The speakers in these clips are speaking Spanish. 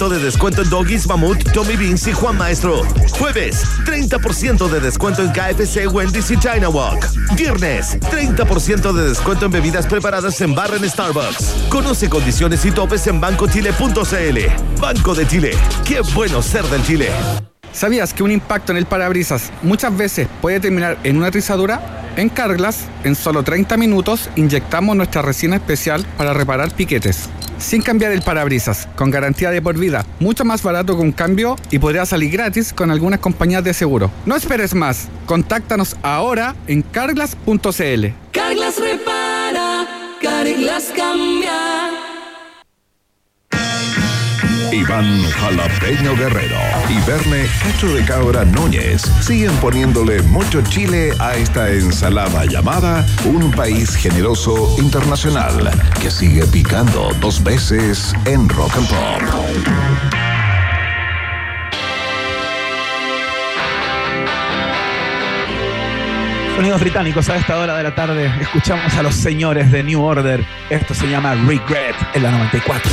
30% de descuento en Doggies, Mamut, Tommy Beans y Juan Maestro. Jueves, 30% de descuento en KFC, Wendy's y China Walk. Viernes, 30% de descuento en bebidas preparadas en barra en Starbucks. Conoce condiciones y topes en bancochile.cl. Banco de Chile. Qué bueno ser del Chile. ¿Sabías que un impacto en el parabrisas muchas veces puede terminar en una rizadura? En Carglass, en solo 30 minutos, inyectamos nuestra resina especial para reparar piquetes. Sin cambiar el parabrisas, con garantía de por vida, mucho más barato que un cambio y podría salir gratis con algunas compañías de seguro. No esperes más, contáctanos ahora en carglass.cl. Carglass repara, Carglass cambia. Iván Jalapeño Guerrero y Verne Cacho de Cabra Núñez siguen poniéndole mucho chile a esta ensalada llamada Un País Generoso Internacional que sigue picando dos veces en Rock and Pop. Sonidos británicos a esta hora de la tarde. Escuchamos a los señores de New Order. Esto se llama Regret en la 94.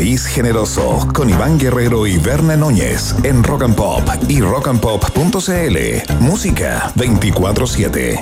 País Generoso con Iván Guerrero y Berna Núñez en Rock and Pop y rockandpop.cl. Música 24-7.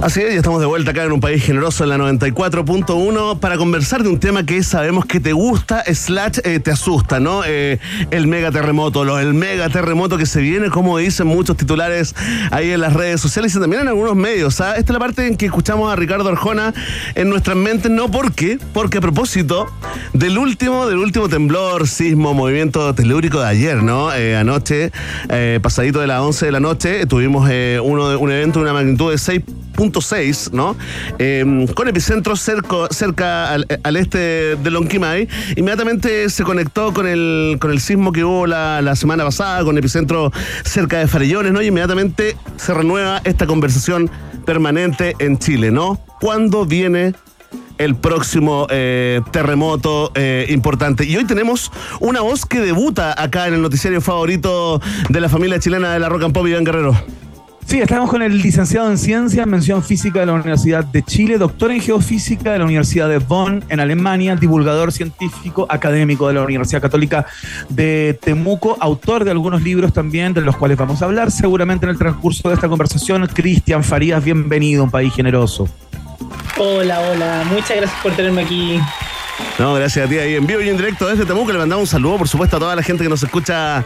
Así es, ya estamos de vuelta acá en Un País Generoso en la 94.1 para conversar de un tema que sabemos que te gusta, slash eh, te asusta, ¿no? Eh, el mega terremoto, lo, el mega terremoto que se viene, como dicen muchos titulares ahí en las redes sociales y también en algunos medios. ¿ah? Esta es la parte en que escuchamos a Ricardo Arjona en nuestras mentes, no porque, porque a propósito del último, del último temblor, sismo, movimiento telúrico de ayer, ¿no? Eh, anoche, eh, pasadito de las 11 de la noche, tuvimos eh, uno un evento de una magnitud de 6.6, ¿no? con epicentro cerca, cerca al, este de Lonquimay. Inmediatamente se conectó con el, con el sismo que hubo la, la semana pasada, con epicentro cerca de Farellones, ¿no? Y inmediatamente se renueva esta conversación permanente en Chile, ¿no? ¿Cuándo viene el próximo eh, terremoto eh, importante. Y hoy tenemos una voz que debuta acá en el noticiario favorito de la familia chilena de la Rock and Pop, Iván Guerrero. Sí, estamos con el licenciado en Ciencias, mención física de la Universidad de Chile, doctor en Geofísica de la Universidad de Bonn, en Alemania, divulgador científico, académico de la Universidad Católica de Temuco, autor de algunos libros también, de los cuales vamos a hablar seguramente en el transcurso de esta conversación. Cristian Farías, bienvenido, un país generoso. Hola, hola, muchas gracias por tenerme aquí. No, gracias a ti ahí en vivo y en directo desde Temuco. Le mandamos un saludo, por supuesto, a toda la gente que nos escucha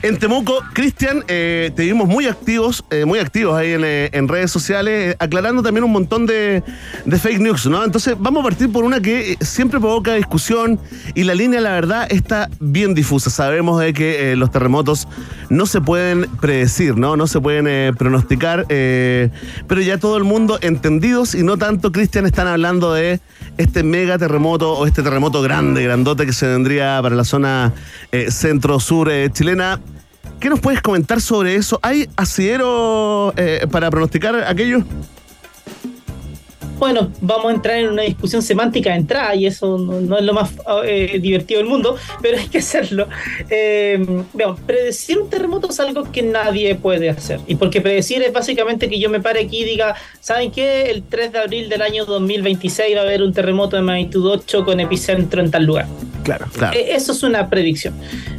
en Temuco, Cristian, eh, te vimos muy activos, eh, muy activos ahí en, eh, redes sociales, aclarando también un montón de, fake news, ¿no? Entonces, vamos a partir por una que siempre provoca discusión y la línea, la verdad, está bien difusa. Sabemos de que los terremotos no se pueden predecir, ¿no? No se pueden pronosticar, pero ya todo el mundo entendidos y no tanto, Cristian, están hablando de este mega terremoto o este terremoto grande, grandote que se vendría para la zona centro-sur chilena. ¿Qué nos puedes comentar sobre eso? ¿Hay asidero eh, para pronosticar aquello? Bueno, vamos a entrar en una discusión semántica de entrada y eso no, es lo más eh, divertido del mundo, pero hay que hacerlo. Eh, veamos, predecir un terremoto es algo que nadie puede hacer. Y porque predecir es básicamente que yo me pare aquí y diga, ¿saben qué? El 3 de abril del año 2026 va a haber un terremoto de magnitud 8 con epicentro en tal lugar. Claro, claro. Eh, eso es una predicción.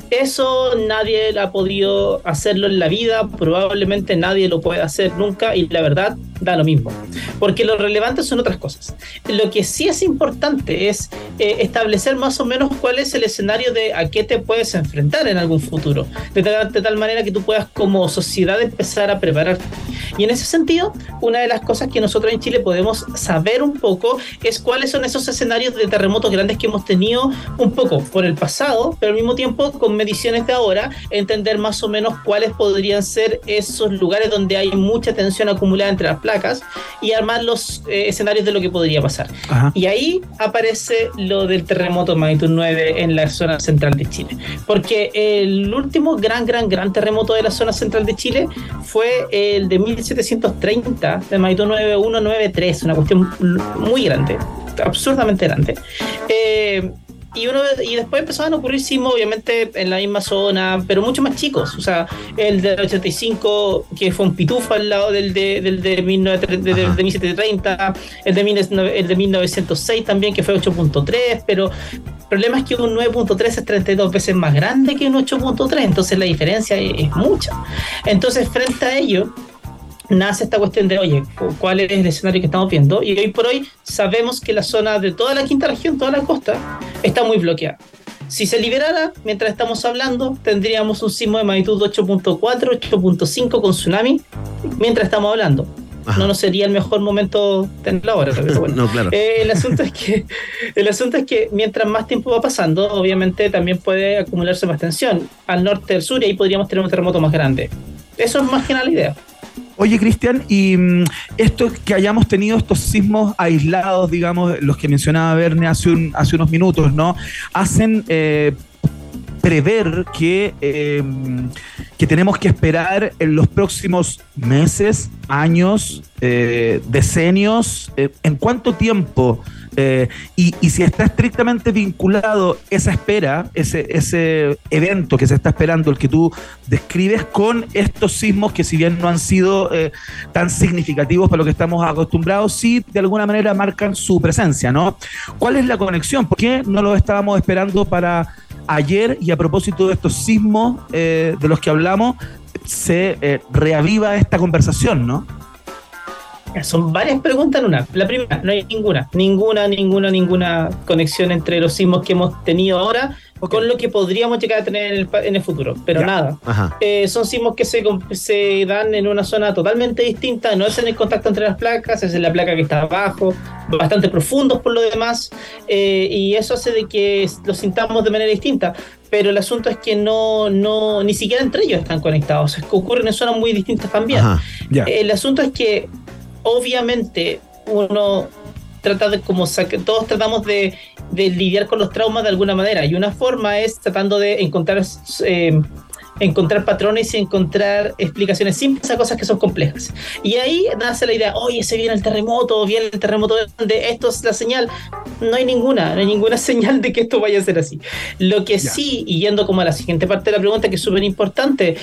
Eso nadie ha podido hacerlo en la vida, probablemente nadie lo puede hacer nunca y la verdad da lo mismo. Porque lo relevante son otras cosas. Lo que sí es importante es eh, establecer más o menos cuál es el escenario de a qué te puedes enfrentar en algún futuro. De tal, de tal manera que tú puedas como sociedad empezar a prepararte. Y en ese sentido, una de las cosas que nosotros en Chile podemos saber un poco es cuáles son esos escenarios de terremotos grandes que hemos tenido un poco por el pasado, pero al mismo tiempo con mediciones de ahora, entender más o menos cuáles podrían ser esos lugares donde hay mucha tensión acumulada entre las placas y armar los eh, escenarios de lo que podría pasar. Y ahí aparece lo del terremoto magnitud 9 en la zona central de Chile. Porque el último gran, gran, gran terremoto de la zona central de Chile fue el de 1730 de magnitud 9193, una cuestión muy grande, absurdamente grande. Eh, y, uno, y después empezaban a ocurrir sismos, obviamente, en la misma zona, pero mucho más chicos. O sea, el del 85, que fue un pitufo al lado del de, del de, 1730, el de, el de 1906 también, que fue 8.3, pero el problema es que un 9.3 es 32 veces más grande que un 8.3, entonces la diferencia es mucha. Entonces, frente a ello, nace esta cuestión de, oye, ¿cuál es el escenario que estamos viendo? Y hoy por hoy sabemos que la zona de toda la quinta región, toda la costa, está muy bloqueada. Si se liberara, mientras estamos hablando, tendríamos un sismo de magnitud 8.4, 8.5 con tsunami, mientras estamos hablando. No nos sería el mejor momento tenerlo ahora, pero bueno. claro. Eh, el, asunto es que, el asunto es que mientras más tiempo va pasando, obviamente también puede acumularse más tensión. Al norte, del sur, y ahí podríamos tener un terremoto más grande. Eso es más que nada la idea. Oye, Cristian, y mm, esto que hayamos tenido estos sismos aislados, digamos, los que mencionaba Verne hace, unos minutos, ¿no? Hacen eh, prever que, eh, que tenemos que esperar en los próximos meses, años, eh, decenios, ¿en cuánto tiempo Eh, y, si está estrictamente vinculado esa espera, ese, ese evento que se está esperando, el que tú describes, con estos sismos que si bien no han sido eh, tan significativos para lo que estamos acostumbrados, sí de alguna manera marcan su presencia, ¿no? ¿Cuál es la conexión? ¿Por qué no lo estábamos esperando para ayer y a propósito de estos sismos eh, de los que hablamos, se reaviva esta conversación, ¿no? Son varias preguntas en una. La primera, no hay ninguna, ninguna, ninguna, ninguna conexión entre los sismos que hemos tenido ahora con lo que podríamos llegar a tener en el, futuro, pero nada. Eh, son sismos que se, se dan en una zona totalmente distinta, no es en el contacto entre las placas, es en la placa que está abajo, bastante profundos por lo demás, eh, y eso hace de que los sintamos de manera distinta. Pero el asunto es que no, no, ni siquiera entre ellos están conectados, es que ocurren en zonas muy distintas también. El asunto es que obviamente uno trata de como todos tratamos de, lidiar con los traumas de alguna manera. Y una forma es tratando de encontrar eh, encontrar patrones y encontrar explicaciones simples a cosas que son complejas. Y ahí nace la idea, oye, se viene el terremoto, viene el terremoto de esto es la señal. No hay ninguna, no hay ninguna señal de que esto vaya a ser así. Lo que sí, y yendo como a la siguiente parte de la pregunta, que es súper importante,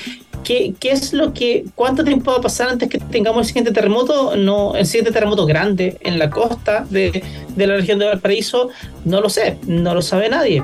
¿qué, ¿qué, es lo que, cuánto tiempo va a pasar antes que tengamos el siguiente terremoto? No, el siguiente terremoto grande en la costa de, de la región de Valparaíso, no lo sé, no lo sabe nadie.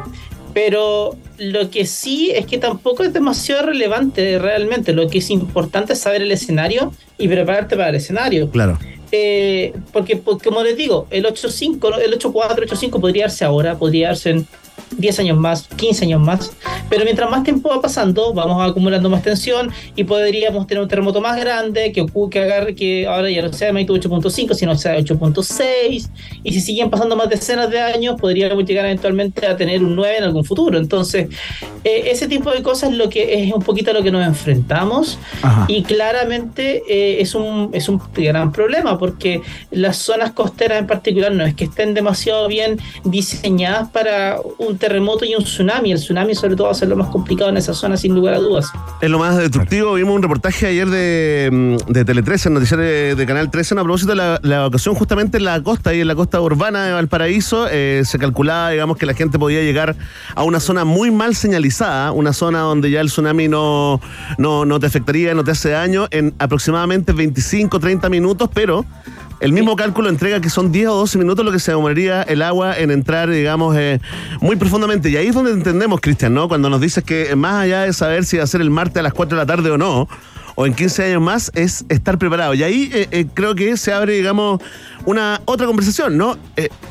Pero lo que sí es que tampoco es demasiado relevante realmente. Lo que es importante es saber el escenario y prepararte para el escenario. Claro. Eh, porque, porque, como les digo, el 8.5, el 8.4, 8.5 podría darse ahora, podría darse en 10 años más, 15 años más, pero mientras más tiempo va pasando, vamos acumulando más tensión y podríamos tener un terremoto más grande que, que agarre que ahora ya no sea de magnitud 8.5, sino sea 8.6, y si siguen pasando más decenas de años, podríamos llegar eventualmente a tener un 9 en algún futuro. Entonces, eh, ese tipo de cosas es lo que es un poquito a lo que nos enfrentamos y claramente eh, es, un, es un gran problema porque las zonas costeras en particular no es que estén demasiado bien diseñadas para un terremoto y un tsunami. El tsunami sobre todo va a ser lo más complicado en esa zona sin lugar a dudas. Es lo más destructivo. Vimos un reportaje ayer de, mm, de Tele 13, noticiero de, Canal 13, a propósito de la, la, evacuación justamente en la costa y en la costa urbana de Valparaíso. Eh, se calculaba, digamos, que la gente podía llegar a una zona muy mal señalizada, una zona donde ya el tsunami no, no, no te afectaría, no te hace daño en aproximadamente 25, 30 minutos, pero el mismo cálculo entrega que son 10 o 12 minutos lo que se demoraría el agua en entrar, digamos, eh, muy profundamente. Y ahí es donde entendemos, Cristian, ¿no? Cuando nos dices que más allá de saber si va a ser el martes a las 4 de la tarde o no, o en 15 años más, es estar preparado. Y ahí eh, eh, creo que se abre, digamos, una otra conversación, ¿no?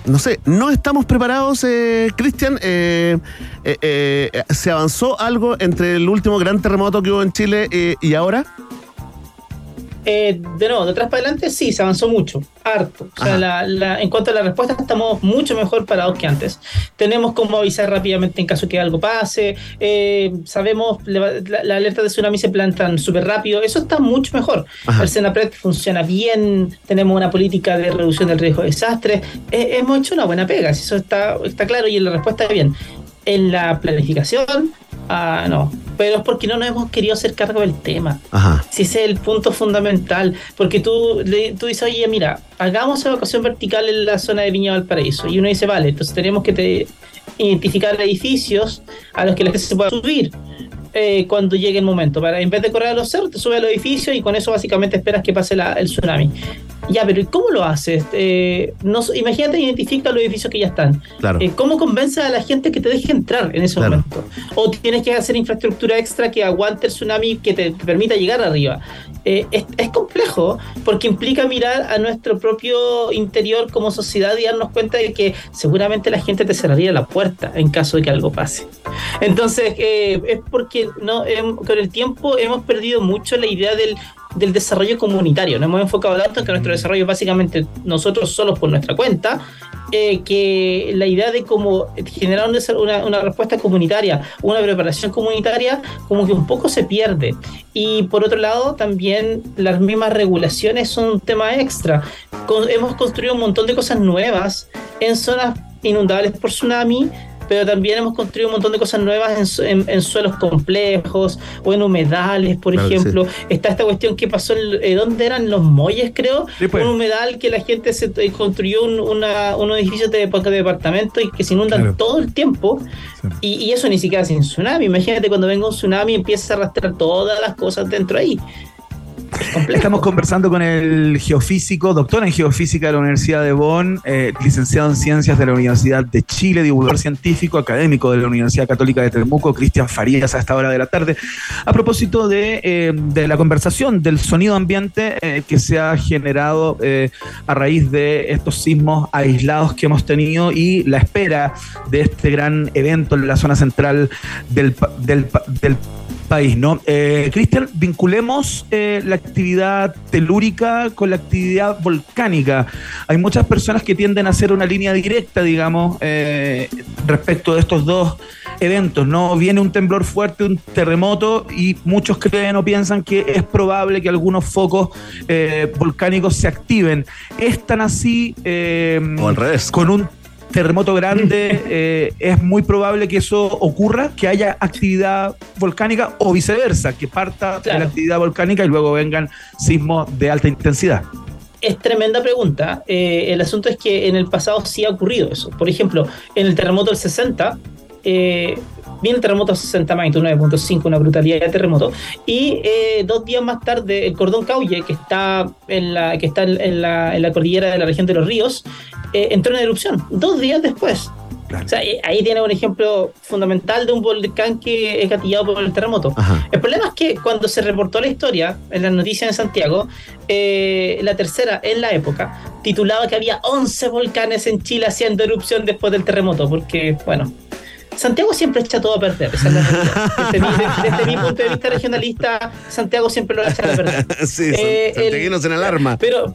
no sé, ¿no estamos preparados, Cristian? ¿Se avanzó algo entre el último gran terremoto que hubo en Chile y ahora? Eh, de nuevo, de atrás para adelante sí, se avanzó mucho, harto. O sea, en cuanto a la respuesta, estamos mucho mejor parados que antes. Tenemos como avisar rápidamente en caso que algo pase. Eh, sabemos, la, alerta de tsunami se plantan súper rápido. Eso está mucho mejor. El Senapred funciona bien. Tenemos una política de reducción del riesgo de desastres. Eh, hemos hecho una buena pega, eso está, está claro y la respuesta es bien. En la planificación, Ah, no. Pero es porque no nos hemos querido hacer cargo del tema. Ajá. Si ese es el punto fundamental. Porque tú, tú dices, oye, mira, hagamos evacuación vertical en la zona de Viña Valparaíso. Y uno dice, vale, entonces tenemos que identificar edificios a los que la gente se pueda subir. Eh, cuando llegue el momento. Para en vez de correr a los cerros, te sube al edificio y con eso básicamente esperas que pase el tsunami. Ya, pero ¿y cómo lo haces? Eh, no, imagínate, identifica los edificios que ya están. Claro. Eh, ¿Cómo convences a la gente que te deje entrar en ese momento? O tienes que hacer infraestructura extra que aguante el tsunami que te, permita llegar arriba. es, es, complejo porque implica mirar a nuestro propio interior como sociedad y darnos cuenta de que seguramente la gente te cerraría la puerta en caso de que algo pase. Entonces, es porque no, con el tiempo hemos perdido mucho la idea del, desarrollo comunitario. Nos hemos enfocado tanto en que nuestro desarrollo básicamente nosotros solos por nuestra cuenta, eh, que la idea de cómo generar una, una, respuesta comunitaria, una preparación comunitaria, como que un poco se pierde. Y por otro lado, también las mismas regulaciones son un tema extra. hemos construido un montón de cosas nuevas en zonas inundables por tsunami, pero también hemos construido un montón de cosas nuevas en, en- en suelos complejos o en humedales, por Claro ejemplo. Está esta cuestión que pasó, en, eh, ¿dónde eran los muelles, creo? Sí, pues. Un humedal que la gente se eh, construyó un, una, unos edificios de, de departamentos y que se inundan Claro. todo el tiempo. Sí. Y, y eso ni siquiera sin tsunami. Imagínate cuando venga un tsunami y empieza a arrastrar todas las cosas dentro ahí. Estamos conversando con el geofísico, doctor en geofísica de la Universidad de Bonn, eh, licenciado en ciencias de la Universidad de Chile, divulgador científico, académico de la Universidad Católica de Temuco, Cristian Farías, a esta hora de la tarde, a propósito de, eh, la conversación, del sonido ambiente eh, que se ha generado a raíz de estos sismos aislados que hemos tenido y la espera de este gran evento en la zona central del, del, del país, ¿no? Eh, Cristian, vinculemos eh, la actividad telúrica con la actividad volcánica. Hay muchas personas que tienden a hacer una línea directa, digamos, eh, respecto de estos dos eventos, ¿no? Viene un temblor fuerte, un terremoto, y muchos creen o piensan que es probable que algunos focos eh, volcánicos se activen. ¿Es tan así? O al revés. Con un terremoto grande, eh, es muy probable que eso ocurra, que haya actividad volcánica o viceversa, que parta de la actividad volcánica y luego vengan sismos de alta intensidad. Es tremenda pregunta. Eh, el asunto es que en el pasado sí ha ocurrido eso. Por ejemplo, en el terremoto del 60, eh, viene el terremoto 60 magnitud 9.5, una brutalidad de terremoto. Y eh, dos días más tarde, el cordón Cauye, que está en la, que está en la, en la cordillera de la región de los ríos, eh, entró en erupción. Dos días después. Claro. O sea, eh, ahí tiene un ejemplo fundamental de un volcán que es gatillado por el terremoto. Ajá. El problema es que cuando se reportó la historia en las noticias en Santiago, eh, la tercera en la época titulaba que había 11 volcanes en Chile haciendo erupción después del terremoto, porque, bueno, Santiago siempre echa todo a perder. esa es la. Desde, mi, de- desde mi punto de vista regionalista, Santiago siempre lo echa a perder. sí, Eh, el- santiaguinos en alarma. Pero,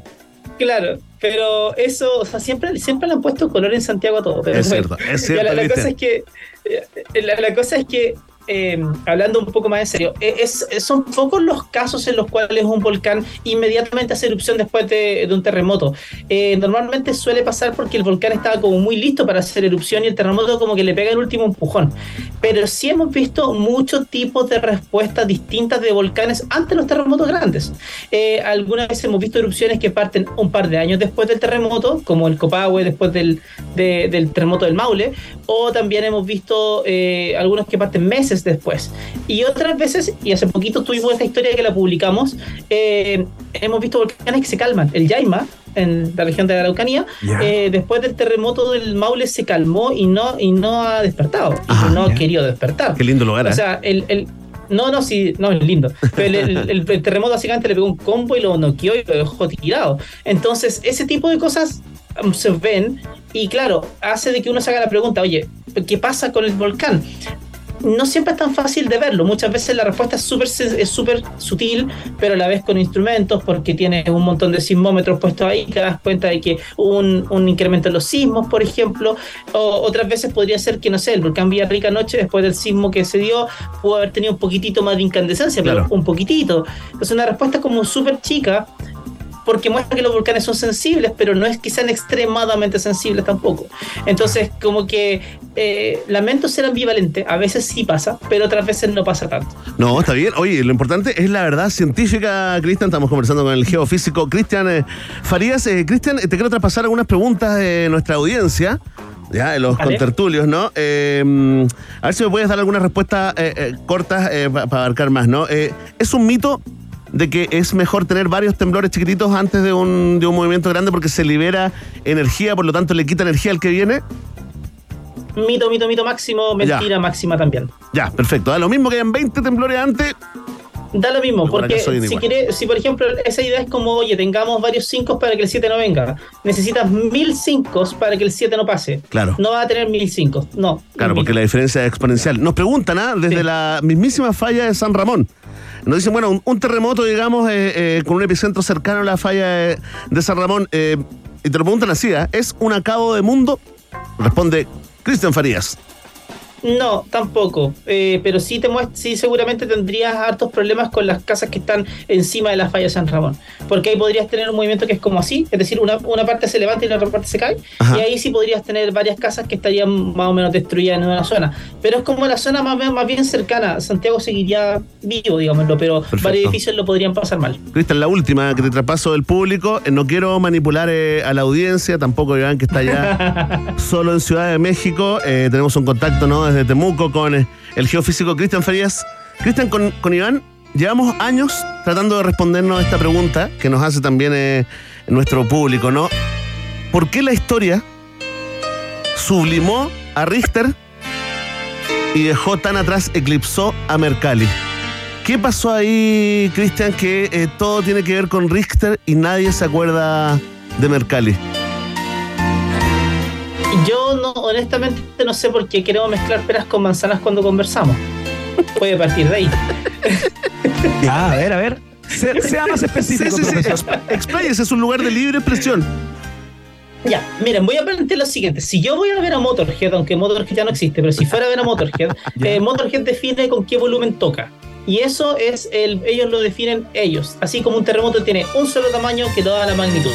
claro, pero eso, o sea, siempre, siempre le han puesto color en Santiago a todo. Pero Es cierto, es cierto, la, la cosa es que eh, la, la cosa es que eh, hablando un poco más en serio eh, es, es- son pocos los casos en los cuales un volcán inmediatamente hace erupción después de, un terremoto. Eh, normalmente suele pasar porque el volcán estaba como muy listo para hacer erupción y el terremoto como que le pega el último empujón. Pero sí hemos visto muchos tipos de respuestas distintas de volcanes ante los terremotos grandes. Eh, algunas veces hemos visto erupciones que parten un par de años después del terremoto como el Copahue después del, de- del terremoto del Maule o también hemos visto eh, algunos que parten meses después. Y otras veces, y hace poquito tuvimos esta historia que la publicamos, eh, hemos visto volcanes que se calman. El Yaima, en la región de la Araucanía, eh, después del terremoto del Maule se calmó y no, y no ha despertado, y Ajá, no ha ya. querido despertar. Qué lindo lugar, ¿eh? O sea, el, el- no, no, sí, no, es lindo. Pero el, el- el terremoto básicamente le pegó un combo y lo noqueó y lo dejó tirado. Entonces, ese tipo de cosas um, se ven y claro, hace de que uno se haga la pregunta, oye, ¿qué pasa con el volcán? No siempre es tan fácil de verlo. Muchas veces la respuesta es súper es súper sutil, pero a la vez con instrumentos, porque tiene un montón de sismómetros puestos ahí, que das cuenta de que hubo un, un incremento en los sismos, por ejemplo. O, otras veces podría ser que, no sé, el volcán Villarrica anoche, después del sismo que se dio, pudo haber tenido un poquitito más de incandescencia, pero Claro. un poquitito. Entonces, una respuesta como súper chica, porque muestra que los volcanes son sensibles, pero no es que sean extremadamente sensibles tampoco. Entonces, como que eh, lamento ser ambivalente, a veces sí pasa, pero otras veces no pasa tanto. No, está bien. Oye, lo importante es la verdad científica, Cristian. Estamos conversando con el geofísico Cristian eh, Farías. Eh, Cristian, eh, te quiero traspasar algunas preguntas de nuestra audiencia. Ya, de los contertulios, ¿no? Eh, a ver si me puedes dar algunas respuestas eh, eh, cortas para abarcar más, ¿no? ¿Es un mito de que es mejor tener varios temblores chiquititos antes de un, de un movimiento grande porque se libera energía, por lo tanto le quita energía al que viene? Mito, mito, mito máximo, mentira máxima también. Ya, perfecto. Da lo mismo que hayan 20 temblores antes. Da lo mismo, porque si, quiere, si por ejemplo esa idea es como, oye, tengamos varios 5 para que el 7 no venga, necesitas mil 5 para que el 7 no pase. Claro. No va a tener mil 5, no. Claro, mil. porque la diferencia es exponencial. Nos preguntan, ¿ah? Desde Sí. la mismísima falla de San Ramón. Nos dicen, bueno, un, terremoto, digamos, eh, eh, con un epicentro cercano a la falla de, de San Ramón. eh, y te lo preguntan así. ¿Es un acabo de mundo? Responde Cristian Farías. No, tampoco. Eh, pero sí te sí seguramente tendrías hartos problemas con las casas que están encima de la falla San Ramón. Porque ahí podrías tener un movimiento que es como así, es decir, una, una parte se levanta y la otra parte se cae. Ajá. Y ahí sí podrías tener varias casas que estarían más o menos destruidas en una zona. Pero es como la zona más, bien- más bien cercana. Santiago seguiría vivo, digámoslo, pero Perfecto. varios edificios lo podrían pasar mal. Cristian, la última que te traspaso del público. Eh, No quiero manipular eh, a la audiencia, tampoco Iván, que está allá solo en Ciudad de México. Eh, tenemos un contacto ¿no? Desde Temuco con eh, el geofísico Cristian Farías. Cristian, con, Iván, llevamos años tratando de respondernos esta pregunta que nos hace también eh, nuestro público, ¿no? ¿Por qué la historia sublimó a Richter y dejó tan atrás, eclipsó a Mercalli? ¿Qué pasó ahí, Cristian, que eh, todo tiene que ver con Richter y nadie se acuerda de Mercalli? Yo no, honestamente no sé por qué queremos mezclar peras con manzanas cuando conversamos. Puede partir de ahí. Ya, a ver, a ver. Se- sea más específico, sí, Expláyese, es un lugar de libre expresión. Ya, miren, voy a plantear lo siguiente. Si yo voy a ver a Motorhead, aunque Motorhead ya no existe, pero si fuera a ver a Motorhead, eh, Motorhead define con qué volumen toca. Y eso es el, ellos lo definen ellos. Así como un terremoto tiene un solo tamaño que toda la magnitud.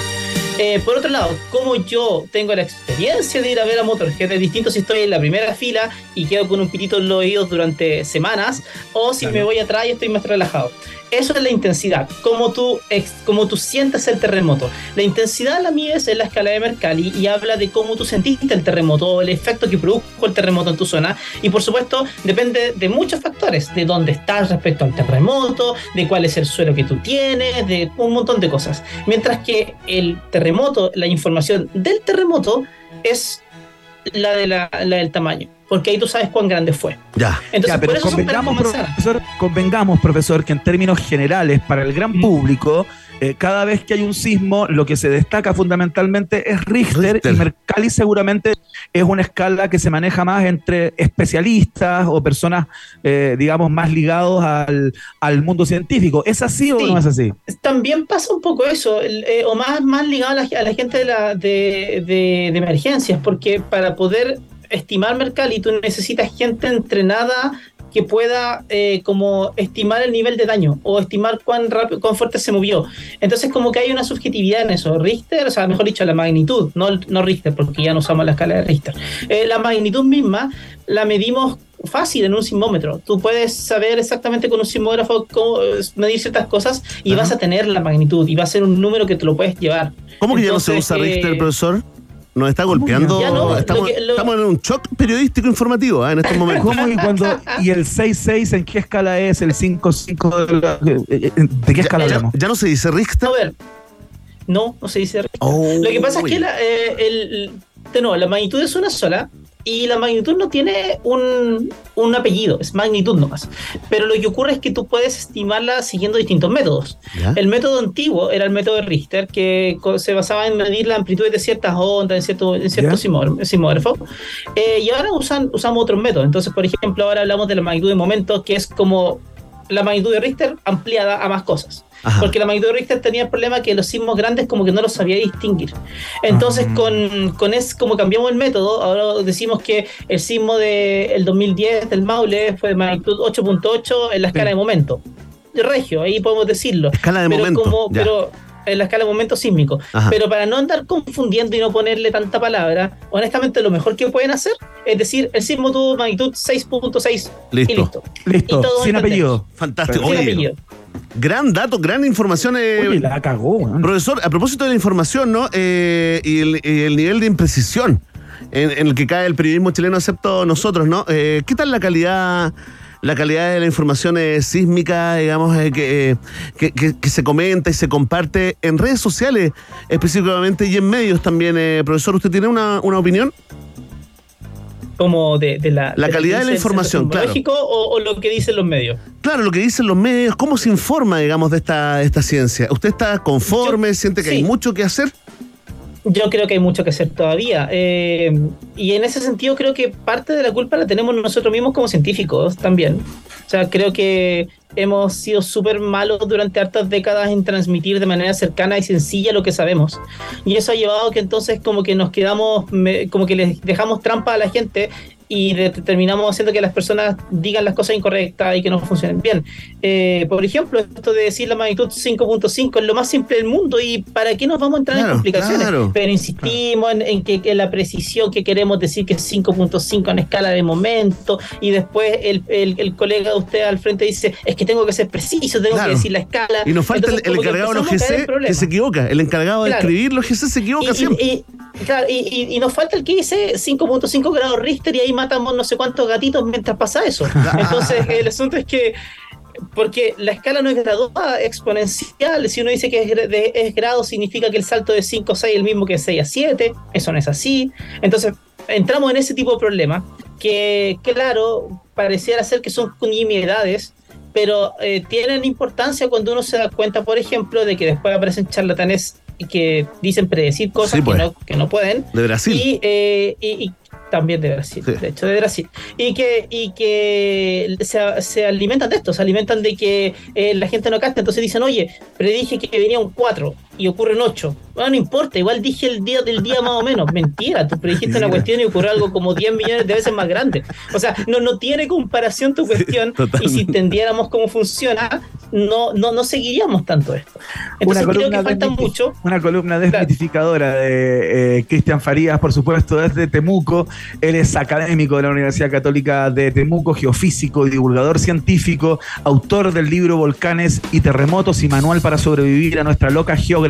Eh, por otro lado, como yo tengo la experiencia de ir a ver a Motorhead, es distinto si estoy en la primera fila y quedo con un pitito en los oídos durante semanas, o si me voy atrás y estoy más relajado. Eso es la intensidad, como tú, como tú sientes el terremoto. La intensidad la mides en la escala de Mercalli y habla de cómo tú sentiste el terremoto, el efecto que produjo el terremoto en tu zona. Y por supuesto, depende de muchos factores, de dónde estás respecto al terremoto, de cuál es el suelo que tú tienes, de un montón de cosas. Mientras que el terremoto, la información del terremoto es la, de la del tamaño, porque ahí tú sabes cuán grande fue. Ya. Entonces, Ya, pero convengamos, profesor, convengamos, profesor, que en términos generales, para el gran Mm. público, eh, cada vez que hay un sismo, lo que se destaca fundamentalmente es Richter, Richter. y Mercalli seguramente es una escala que se maneja más entre especialistas o personas, eh, digamos, más ligados al, al mundo científico. ¿Es así o Sí. no es así? También pasa un poco eso, eh, o más, más ligado a la, a la gente de, la, de, de- de emergencias, porque para poder estimar Mercalli tú necesitas gente entrenada que pueda eh, como estimar el nivel de daño o estimar cuán rápido, cuán fuerte se movió. Entonces como que hay una subjetividad en eso. Richter, o sea, mejor dicho, la magnitud, no, no Richter, porque ya no usamos la escala de Richter. Eh, la magnitud misma la medimos fácil en un sismómetro. Tú puedes saber exactamente con un sismógrafo cómo eh, medir ciertas cosas y Ajá. vas a tener la magnitud y va a ser un número que te lo puedes llevar. ¿Cómo que ya no se Entonces, usa Richter, eh, profesor? Nos está golpeando. Ya no, lo estamos, que- lo- estamos en un shock periodístico informativo ¿eh? en estos momentos. ¿Cómo y cuando y el 6-6 en qué escala es? ¿El 5-5 de, la- eh, eh, de qué escala ya, hablamos? ya no se dice Richter. A ver, no, no se dice Richter. Oh, Lo que pasa es uy. que la, eh, el, de nuevo, la magnitud es una sola y la magnitud no tiene un, un apellido, es magnitud nomás. Pero lo que ocurre es que tú puedes estimarla siguiendo distintos métodos. ¿Ya? El método antiguo era el método de Richter, que se basaba en medir la amplitud de ciertas ondas en cierto, en cierto ¿Ya? simógrafo. simógrafo. Eh, y ahora usan, usamos otros métodos. Entonces, por ejemplo, ahora hablamos de la magnitud de momento, que es como la magnitud de Richter ampliada a más cosas. Ajá. Porque la magnitud de Richter tenía el problema que los sismos grandes como que no los sabía distinguir. Entonces, Ah. con, con es, como cambiamos el método, ahora decimos que el sismo del el 2010 del Maule fue de magnitud 8.8 en la escala Sí. de momento. De regio, ahí podemos decirlo. Escala de pero momento, como- pero en la escala de momento sísmico. Ajá. Pero para no andar confundiendo y no ponerle tanta palabra, honestamente lo mejor que pueden hacer es decir, el sismo tuvo magnitud 6.6 y Listo. listo. Listo, y sin entendemos. apellido. Fantástico. Sin Oye, apellido. Gran dato, gran información. eh, Oye, la cagó. Profesor, a propósito de la información, ¿no? Eh, y, el, y el nivel de imprecisión en, en el que cae el periodismo chileno, excepto nosotros, ¿no? Eh, ¿Qué tal la calidad, la calidad de la información eh, sísmica, digamos, eh, que, eh, que, que- que se comenta y se comparte en redes sociales específicamente y en medios también? eh, profesor, ¿usted tiene una, una opinión? Como de, de la, La de calidad de la información, claro. O, o lo que dicen los medios. Claro, lo que dicen los medios, ¿cómo se informa, digamos, de esta, esta ciencia? ¿Usted está conforme? Yo- ¿Siente que sí. hay mucho que hacer? Yo creo que hay mucho que hacer todavía. eh, y en ese sentido creo que parte de la culpa la tenemos nosotros mismos como científicos también. O sea, creo que hemos sido súper malos durante hartas décadas en transmitir de manera cercana y sencilla lo que sabemos. Y eso ha llevado a que entonces como que nos quedamos, como que les dejamos trampa a la gente y terminamos haciendo que las personas digan las cosas incorrectas y que no funcionen bien. Eh, por ejemplo, esto de decir la magnitud 5.5 es lo más simple del mundo y ¿para qué nos vamos a entrar en complicaciones? Pero insistimos en, que, la precisión que queremos decir que es 5.5 en escala de momento y después el, el, colega de usted al frente dice es que tengo que ser preciso, tengo que decir la escala. Y nos falta el, encargado de los GC que se equivoca, el encargado de escribir los GC se equivoca siempre. Y, y, nos falta el que dice 5.5 grados Richter y ahí matamos no sé cuántos gatitos mientras pasa eso. Entonces, el asunto es que porque la escala no es graduada, exponencial. Si uno dice que es, grado, significa que el salto de 5 a 6 es el mismo que de 6 a 7. Eso no es así. Entonces, entramos en ese tipo de problema que, claro, pareciera ser que son nimiedades, pero eh, tienen importancia cuando uno se da cuenta, por ejemplo, de que después aparecen charlatanes que dicen predecir cosas que, pues. no, que, no, pueden. De Brasil. Y, eh, y, también de Brasil, de hecho, de Brasil. Y que, y que se, se alimentan de esto, se alimentan de que eh, la gente no casta. Entonces dicen, oye, predije que venía un 4 y ocurre un 8. Bueno, no importa, igual dije el día del día más o menos. Mentira, tú predijiste una cuestión y ocurrió algo como 10 millones de veces más grande. O sea, no, no tiene comparación tu cuestión. y si entendiéramos cómo funciona, no, no, no seguiríamos tanto esto. Entonces creo que falta mucho. Una columna desmitificadora de eh, Cristian Farías, por supuesto, desde Temuco. Él es académico de la Universidad Católica de Temuco, geofísico y divulgador científico, autor del libro Volcanes y Terremotos y Manual para sobrevivir a nuestra loca geografía.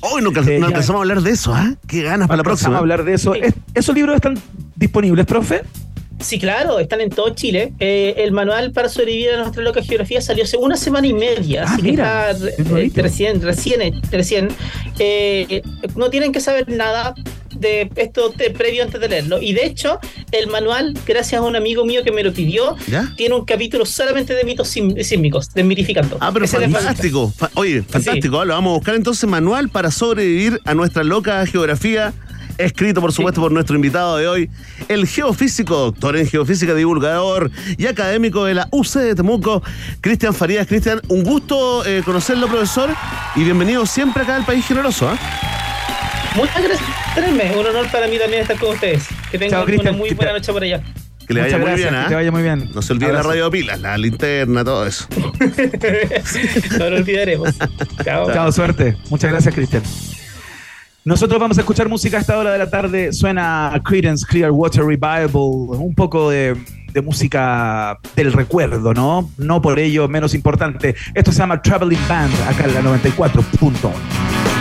Hoy no, eh, empezamos a hablar de eso, ¿ah? Qué ganas para la próxima. a hablar de eso. ¿Esos libros están disponibles, profe? Sí, claro, están en todo Chile. Eh, el manual para sobrevivir a nuestra loca geografía salió hace una semana y media, ah, así que está eh, recién, recién, recién. no tienen que saber nada de esto previo antes de leerlo. Y de hecho, el manual, gracias a un amigo mío que me lo pidió, tiene un capítulo solamente de mitos sísmicos, desmitificando. Ah, pero fantástico. Oye, fantástico. Lo vamos a buscar entonces manual para sobrevivir a nuestra loca geografía escrito por supuesto por nuestro invitado de hoy, el geofísico, doctor en geofísica, divulgador y académico de la UC de Temuco, Cristian Farías. Cristian, un gusto eh, conocerlo, profesor, y bienvenido siempre acá al País Generoso. ¿eh? Muchas gracias por Un honor para mí también estar con ustedes. Que tengan una muy buena noche por allá. Que le vaya muy bien, ¿ah? Que vaya muy bien. No se olvide la radio de pilas, la linterna, todo eso. no lo olvidaremos. Chao. Chao, suerte. Muchas gracias, Cristian. Nosotros vamos a escuchar música a esta hora de la tarde. Suena Credence Clearwater Revival, un poco de, de, música del recuerdo, ¿no? No por ello menos importante. Esto se llama Traveling Band, acá en la 94.1.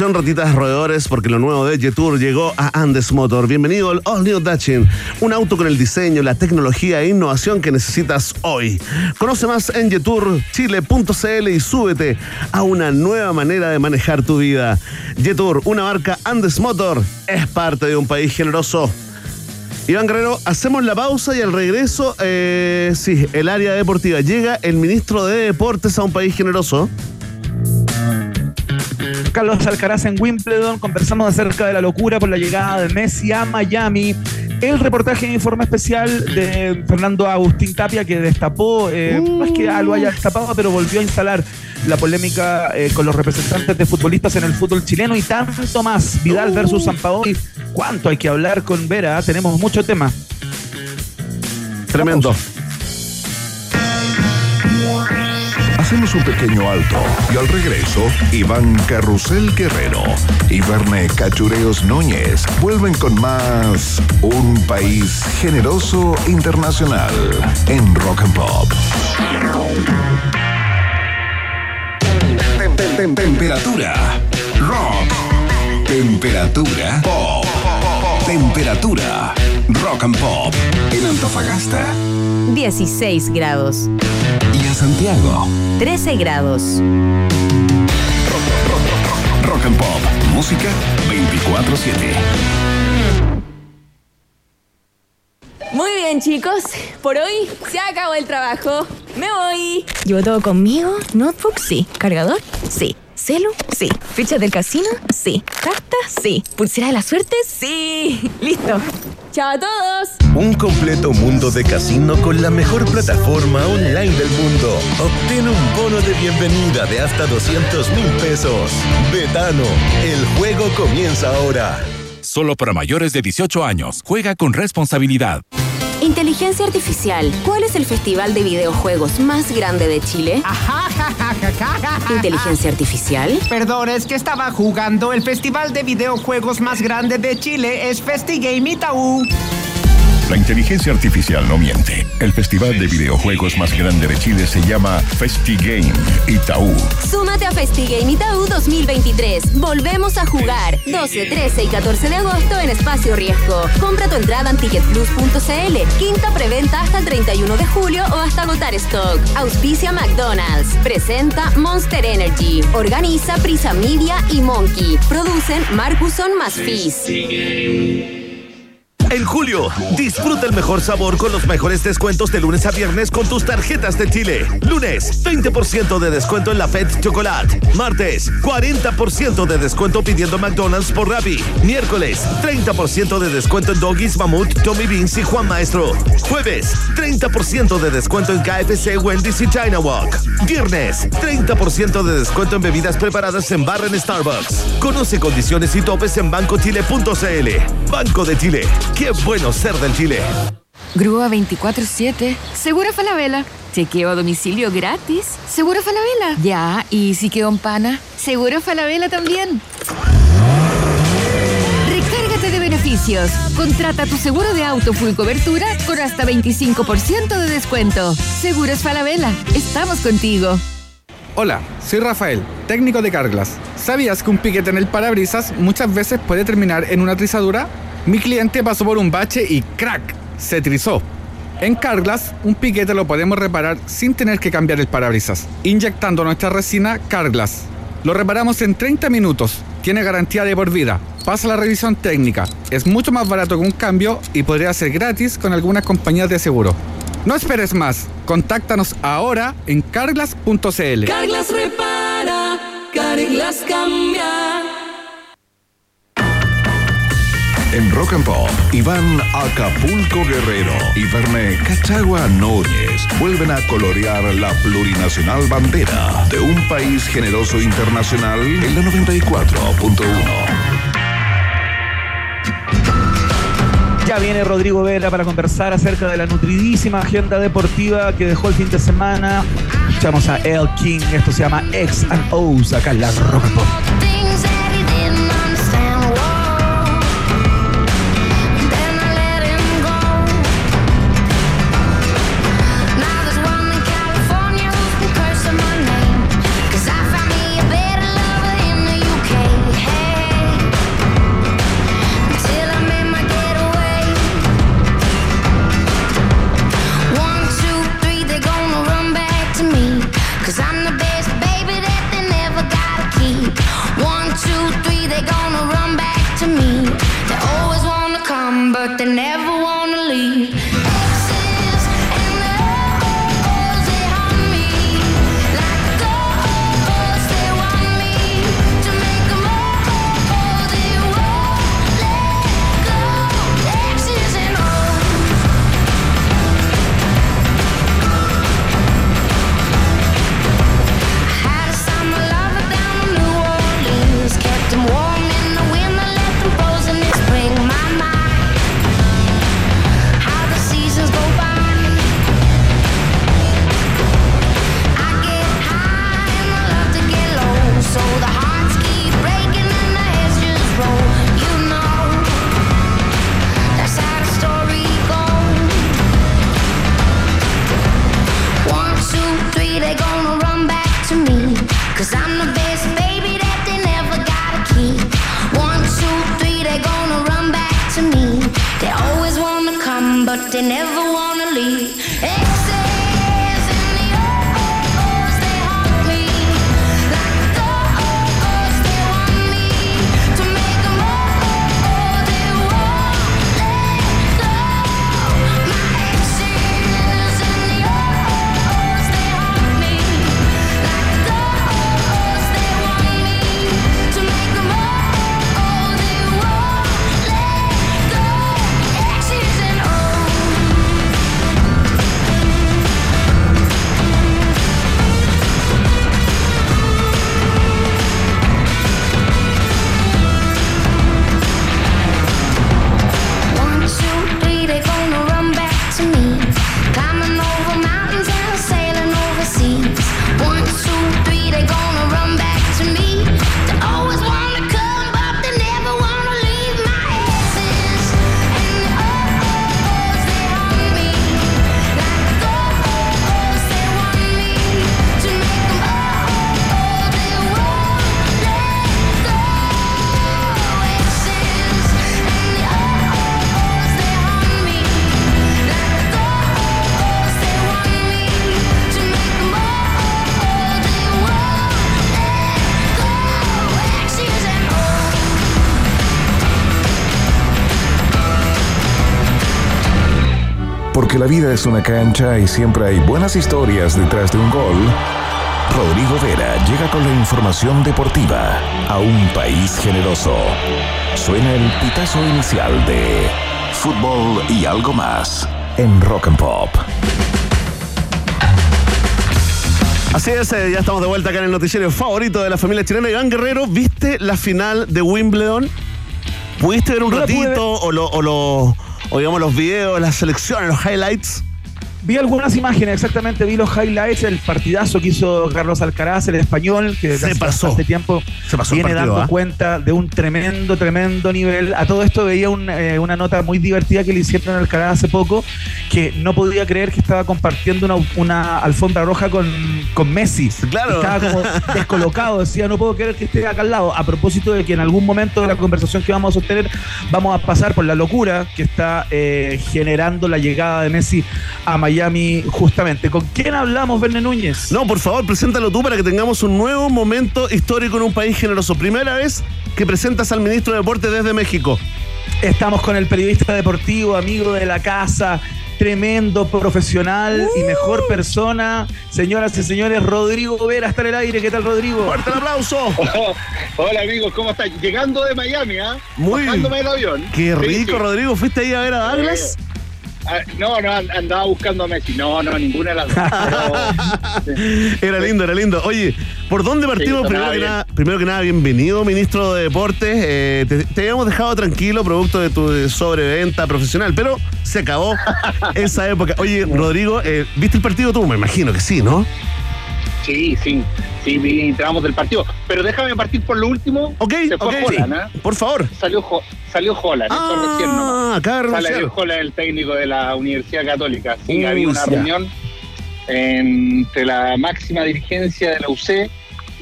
Atención, ratitas roedores, porque lo nuevo de Jetour llegó a Andes Motor. Bienvenido al All New Dutchin, un auto con el diseño, la tecnología e innovación que necesitas hoy. Conoce más en jeturchile.cl y súbete a una nueva manera de manejar tu vida. Jetour, una marca Andes Motor, es parte de un país generoso. Iván Guerrero, hacemos la pausa y al regreso, eh, sí, el área deportiva. Llega el ministro de Deportes a un país generoso. Carlos Alcaraz en Wimbledon. Conversamos acerca de la locura por la llegada de Messi a Miami. El reportaje en informe especial de Fernando Agustín Tapia que destapó, eh, no es que lo haya destapado, pero volvió a instalar la polémica eh, con los representantes de futbolistas en el fútbol chileno y tanto más. Vidal versus Sampaoli. ¿Cuánto hay que hablar con Vera? Tenemos mucho tema. Tremendo. Hacemos un pequeño alto y al regreso, Iván Carrusel Guerrero y Verne Cachureos Núñez vuelven con más Un País Generoso Internacional en Rock and Pop. Tem- tem- Temperatura. Rock. Temperatura. Pop. Temperatura. Rock and Pop. En Antofagasta 16 grados, y en Santiago. 13 grados. Rock and Pop. Música 24-7. Muy bien, chicos. Por hoy se acabó el trabajo. Me voy. ¿Llevo todo conmigo? ¿Notebook? Sí. ¿Cargador? Sí. ¿Celu? Sí. ¿Fichas del casino? Sí. ¿Carta? Sí. ¿Pulsera de la suerte? Sí. Listo. Chao a todos. Un completo mundo de casino con la mejor plataforma online del mundo. Obtén un bono de bienvenida de hasta 200 mil pesos. Betano, el juego comienza ahora. Solo para mayores de 18 años. Juega con responsabilidad. Inteligencia Artificial. ¿Cuál es el festival de videojuegos más grande de Chile? Inteligencia Artificial. Perdón, es que estaba jugando. El festival de videojuegos más grande de Chile es FestiGame Itaú. La inteligencia artificial no miente. El festival de videojuegos más grande de Chile se llama FestiGame Itaú. Súmate a FestiGame Itaú 2023. Volvemos a jugar 12, 13 y 14 de agosto en Espacio Riesgo. Compra tu entrada en ticketplus.cl. Quinta preventa hasta el 31 de julio o hasta agotar stock. Auspicia McDonald's. Presenta Monster Energy. Organiza Prisa Media y Monkey. Producen Marcuson más Fizz. En julio, disfruta el mejor sabor con los mejores descuentos de lunes a viernes con tus tarjetas de Chile. Lunes, 20% de descuento en la Fed Chocolate. Martes, 40% de descuento pidiendo McDonald's por Rappi. Miércoles, 30% de descuento en Doggies, Mamut, Tommy Beans y Juan Maestro. Jueves, 30% de descuento en KFC, Wendy's y China Walk. Viernes, 30% de descuento en bebidas preparadas en barra en Starbucks. Conoce condiciones y topes en bancochile.cl. Banco de Chile. Qué bueno ser del Chile. Grúa 24-7. Seguro Falabella. Chequeo a domicilio gratis. Seguro Falabella. Ya, ¿y si quedó en pana? Seguro Falabella también. Recárgate de beneficios. Contrata tu seguro de auto full cobertura con hasta 25% de descuento. Seguros Falabella. Estamos contigo. Hola, soy Rafael, técnico de Carglass. ¿Sabías que un piquete en el parabrisas muchas veces puede terminar en una trizadura? Mi cliente pasó por un bache y ¡crack! se trizó. En Carglass, un piquete lo podemos reparar sin tener que cambiar el parabrisas, inyectando nuestra resina Carglass. Lo reparamos en 30 minutos, tiene garantía de por vida, pasa la revisión técnica, es mucho más barato que un cambio y podría ser gratis con algunas compañías de seguro. No esperes más, contáctanos ahora en carglass.cl. Carglass repara, Carglass cambia. En Rock and Pop, Iván Acapulco Guerrero y Verne Cachagua Núñez vuelven a colorear la plurinacional bandera de un país generoso internacional en la 94.1. Ya viene Rodrigo Vera para conversar acerca de la nutridísima agenda deportiva que dejó el fin de semana. Escuchamos a El King, esto se llama X and O's acá en la Rock vida es una cancha y siempre hay buenas historias detrás de un gol. Rodrigo Vera llega con la información deportiva a un país generoso. Suena el pitazo inicial de fútbol y algo más en Rock and Pop. Así es, eh, ya estamos de vuelta acá en el noticiero favorito de la familia chilena. Iván Guerrero, ¿viste la final de Wimbledon? ¿Pudiste ver un No ratito o, lo, o, lo- o digamos los videos, las selecciones, los highlights? Vi algunas imágenes, exactamente, vi los highlights, el partidazo que hizo Carlos Alcaraz, el español, que Se hace pasó. bastante tiempo Se pasó el viene partido, dando ¿ah? cuenta de un tremendo, tremendo nivel. A todo esto veía un, eh, una nota muy divertida que le hicieron Alcaraz hace poco, que no podía creer que estaba compartiendo una, una alfombra roja con, con Messi. Claro. Estaba como descolocado, decía, no puedo creer que esté acá al lado. A propósito de que en algún momento de la conversación que vamos a sostener, vamos a pasar por la locura que está eh, generando la llegada de Messi a Miami justamente. ¿Con quién hablamos, Verne Núñez? No, por favor, preséntalo tú para que tengamos un nuevo momento histórico en un país generoso. Primera vez que presentas al ministro de Deporte desde México. Estamos con el periodista deportivo, amigo de la casa, tremendo profesional y mejor persona. Señoras y señores, Rodrigo Vera está en el aire. ¿Qué tal, Rodrigo? ¡Fuerte el aplauso! Hola amigos, ¿cómo están? Llegando de Miami, ¿ah? Muy Bajándome del avión. Qué Sí, rico, sí. Rodrigo. ¿Fuiste ahí a ver a Douglas? Ah, no, no, and- andaba buscando a Messi. No, no, ninguna de las dos. Pero- Era lindo, era lindo. Oye, ¿por dónde partimos? Sí, primero, que nada, primero que nada, bienvenido, ministro de Deportes. Eh, te, te habíamos dejado tranquilo producto de tu sobreventa profesional, pero se acabó esa época. Oye, Rodrigo, eh, ¿viste el partido tú? Me imagino que sí, ¿no? Sí, sí, sí, vi tramos del partido. Pero déjame partir por lo último. Ok, Se fue Holland, ¿ah? Por favor. Salió, salió Holland, esto Ah, recién nomás. renunciar. Salió Holland, el técnico de la Universidad Católica. Sí, Uy, había una ya. reunión entre la máxima dirigencia de la UC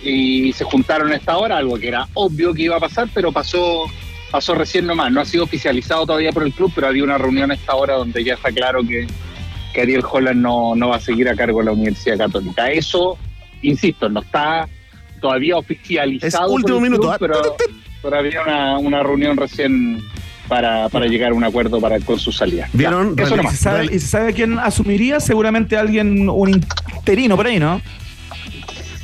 y se juntaron a esta hora, algo que era obvio que iba a pasar, pero pasó pasó recién nomás. No ha sido oficializado todavía por el club, pero había una reunión a esta hora donde ya está claro que, que Ariel Holland no, no va a seguir a cargo de la Universidad Católica. Eso, insisto, no está todavía oficializado. Es último minuto, club, ¿ah? pero, pero había una, una reunión recién para, para llegar a un acuerdo para con su salida. ¿Vieron? Ya, eso ¿Y se, sabe, y se sabe quién asumiría? Seguramente alguien, un interino por ahí, ¿no?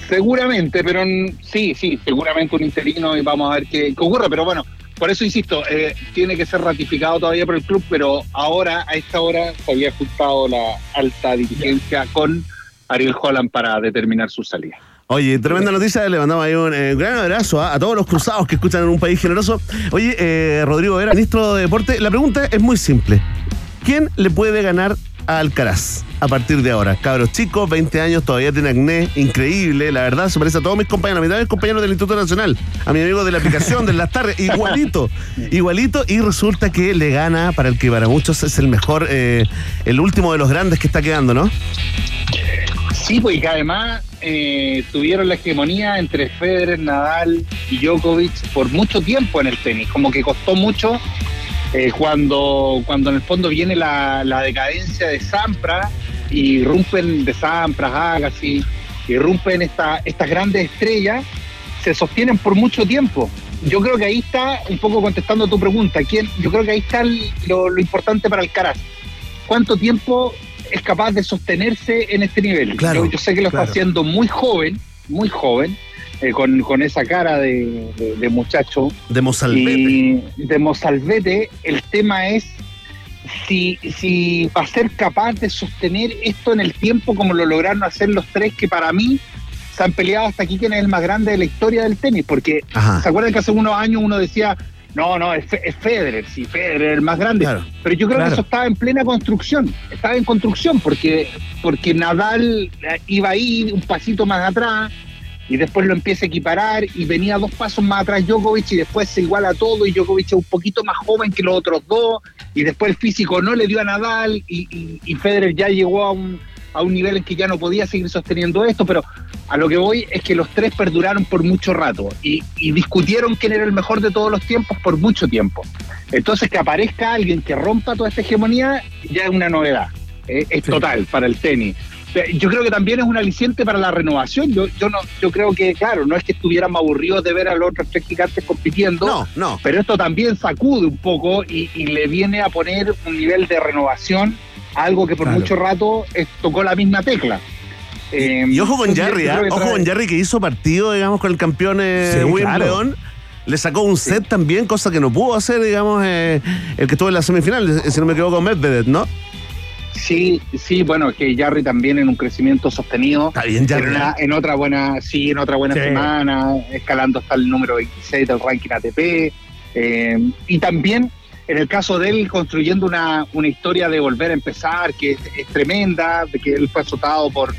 Seguramente, pero sí, sí, seguramente un interino y vamos a ver qué, qué ocurre. Pero bueno, por eso insisto, eh, tiene que ser ratificado todavía por el club, pero ahora, a esta hora, se había juntado la alta dirigencia con Ariel Holland para determinar su salida. Oye, tremenda noticia, le mandamos ahí un eh, gran abrazo a, todos los cruzados que escuchan en un país generoso. Oye, eh, Rodrigo Vera, ministro de Deporte, la pregunta es muy simple. ¿Quién le puede ganar a Alcaraz a partir de ahora? Cabros chicos, 20 años, todavía tiene acné, increíble, la verdad, se parece a todos mis compañeros, a de mis compañeros del Instituto Nacional, a mi amigo de la aplicación, de las tardes, igualito, igualito, y resulta que le gana para el que para muchos es el mejor, eh, el último de los grandes que está quedando, ¿no? Sí, pues y además eh, tuvieron la hegemonía entre Federer, Nadal y Djokovic por mucho tiempo en el tenis, como que costó mucho eh, cuando, cuando en el fondo viene la, decadencia de Sampras y rompen de Sampras, Agassi, y rompen esta, estas grandes estrellas, se sostienen por mucho tiempo. Yo creo que ahí está, un poco contestando tu pregunta, ¿quién? yo creo que ahí está el- lo, importante para Alcaraz. ¿Cuánto tiempo es capaz de sostenerse en este nivel? Claro, yo, yo sé que lo claro. está haciendo muy joven, muy joven, eh, con, con esa cara de, de- de muchacho. De Mozalbete. Y de Mozalbete, el tema es si, si va a ser capaz de sostener esto en el tiempo como lo lograron hacer los tres que para mí se han peleado hasta aquí quién es el más grande de la historia del tenis, porque Ajá. ¿se acuerdan que hace unos años uno decía, no, no, es, es Federer, sí, Federer el más grande? Claro. Pero yo creo Claro. que eso estaba en plena construcción, estaba en construcción, porque, porque Nadal eh, iba ahí un pasito más atrás, y después lo empieza a equiparar y venía dos pasos más atrás Djokovic y después se iguala todo y Djokovic es un poquito más joven que los otros dos y después el físico no le dio a Nadal y, y- y Federer ya llegó a un, a un nivel en que ya no podía seguir sosteniendo esto, pero a lo que voy es que los tres perduraron por mucho rato y, y discutieron quién era el mejor de todos los tiempos por mucho tiempo. Entonces que aparezca alguien que rompa toda esta hegemonía ya es una novedad, eh, es total para el tenis. Yo creo que también es un aliciente para la renovación. Yo, yo no, yo creo que, claro, no es que estuviéramos aburridos de ver a los otros tres gigantes compitiendo, No, no. pero esto también sacude un poco y, y le viene a poner un nivel de renovación algo que por Claro. mucho rato eh, tocó la misma tecla. Eh, Y ojo con creo ¿ah? que ojo con Jarry que hizo partido, digamos, con el campeón eh, Sí, Wimbledon. Le sacó un set también, cosa que no pudo hacer, digamos, eh, el que estuvo en la semifinal, eh, si no me equivoco, con Medvedev, ¿no? Sí, sí, bueno, que Jarry también en un crecimiento sostenido. Está bien, Jarry. En, una- en otra buena, sí, en otra buena Sí. semana, escalando hasta el número 26 del ranking ATP. eh, y también, en el caso de él, construyendo una, una historia de volver a empezar, que es, es tremenda, de que él fue azotado por,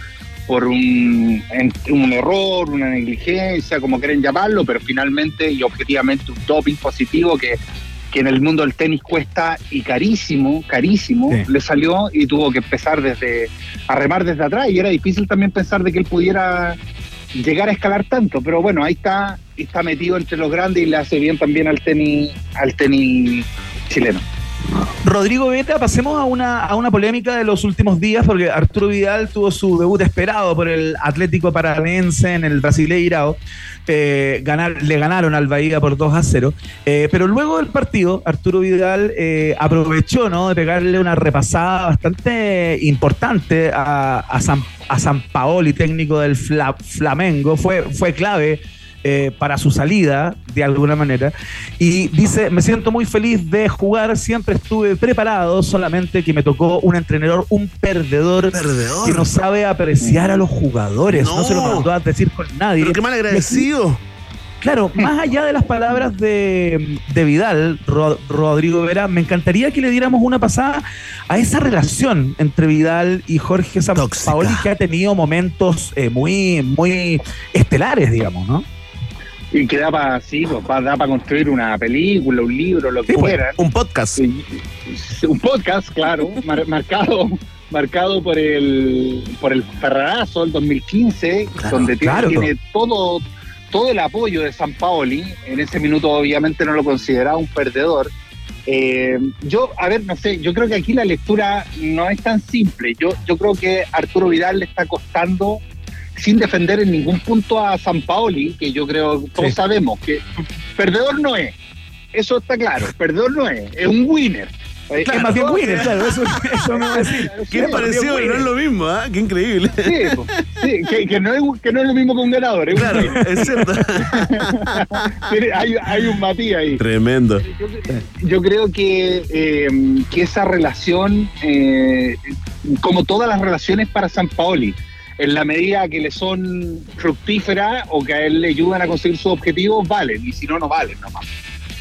por un, un error, una negligencia, como quieren llamarlo, pero finalmente y objetivamente un doping positivo que, que en el mundo del tenis cuesta y carísimo, carísimo, Sí. le salió y tuvo que empezar desde a remar desde atrás y era difícil también pensar de que él pudiera llegar a escalar tanto, pero bueno, ahí está, está metido entre los grandes y le hace bien también al tenis, al tenis chileno. Rodrigo Beta, pasemos a una, a una polémica de los últimos días, porque Arturo Vidal tuvo su debut esperado por el Atlético Paranaense en el Brasileirao. Eh, ganar, le ganaron al Bahía por 2 a 0. Eh, pero luego del partido, Arturo Vidal eh, aprovechó ¿no? de pegarle una repasada bastante importante a, a San, a San Paoli, técnico del Fla- Flamengo. Fue, fue clave eh, para su salida, de alguna manera. Y dice, me siento muy feliz de jugar, siempre estuve preparado, solamente que me tocó un entrenador, un perdedor, Perdedor. que no sabe apreciar a los jugadores. No, No. se lo mandó a decir con nadie. Pero qué mal agradecido. Claro, más allá de las palabras de, de Vidal, Ro- Rodrigo Vera, me encantaría que le diéramos una pasada a esa relación entre Vidal y Jorge Sampaoli, que ha tenido momentos eh, muy, muy estelares, digamos, ¿no? Y que da para sí, pues, da para construir una película, un libro, lo que Sí, pues, fuera. Un podcast. Un podcast, claro, mar- marcado marcado por el por el Ferrarazo del 2015, donde tiene, claro. tiene todo todo el apoyo de San Paoli. En ese minuto obviamente no lo consideraba un perdedor. Eh, yo, a ver, no sé, yo creo que aquí la lectura no es tan simple. Yo, yo creo que Arturo Vidal le está costando, sin defender en ningún punto a San Paoli, que yo creo, todos Sí. sabemos que perdedor no es. eso está claro. Perdedor no es, es un winner. Eh, Es más bien winner, claro, eso, eso me va a decir. Qué parecido, pero no es lo mismo, ¿ah? Qué increíble. Sí. Sí, que, que no es, que no es lo mismo que un ganador. Es un Claro, winner. es cierto. Hay, hay un Matías ahí. Tremendo. Yo creo que, eh, que esa relación, eh, como todas las relaciones para San Paoli, en la medida que le son fructíferas o que a él le ayudan a conseguir sus objetivos, valen, y si no, no valen nomás.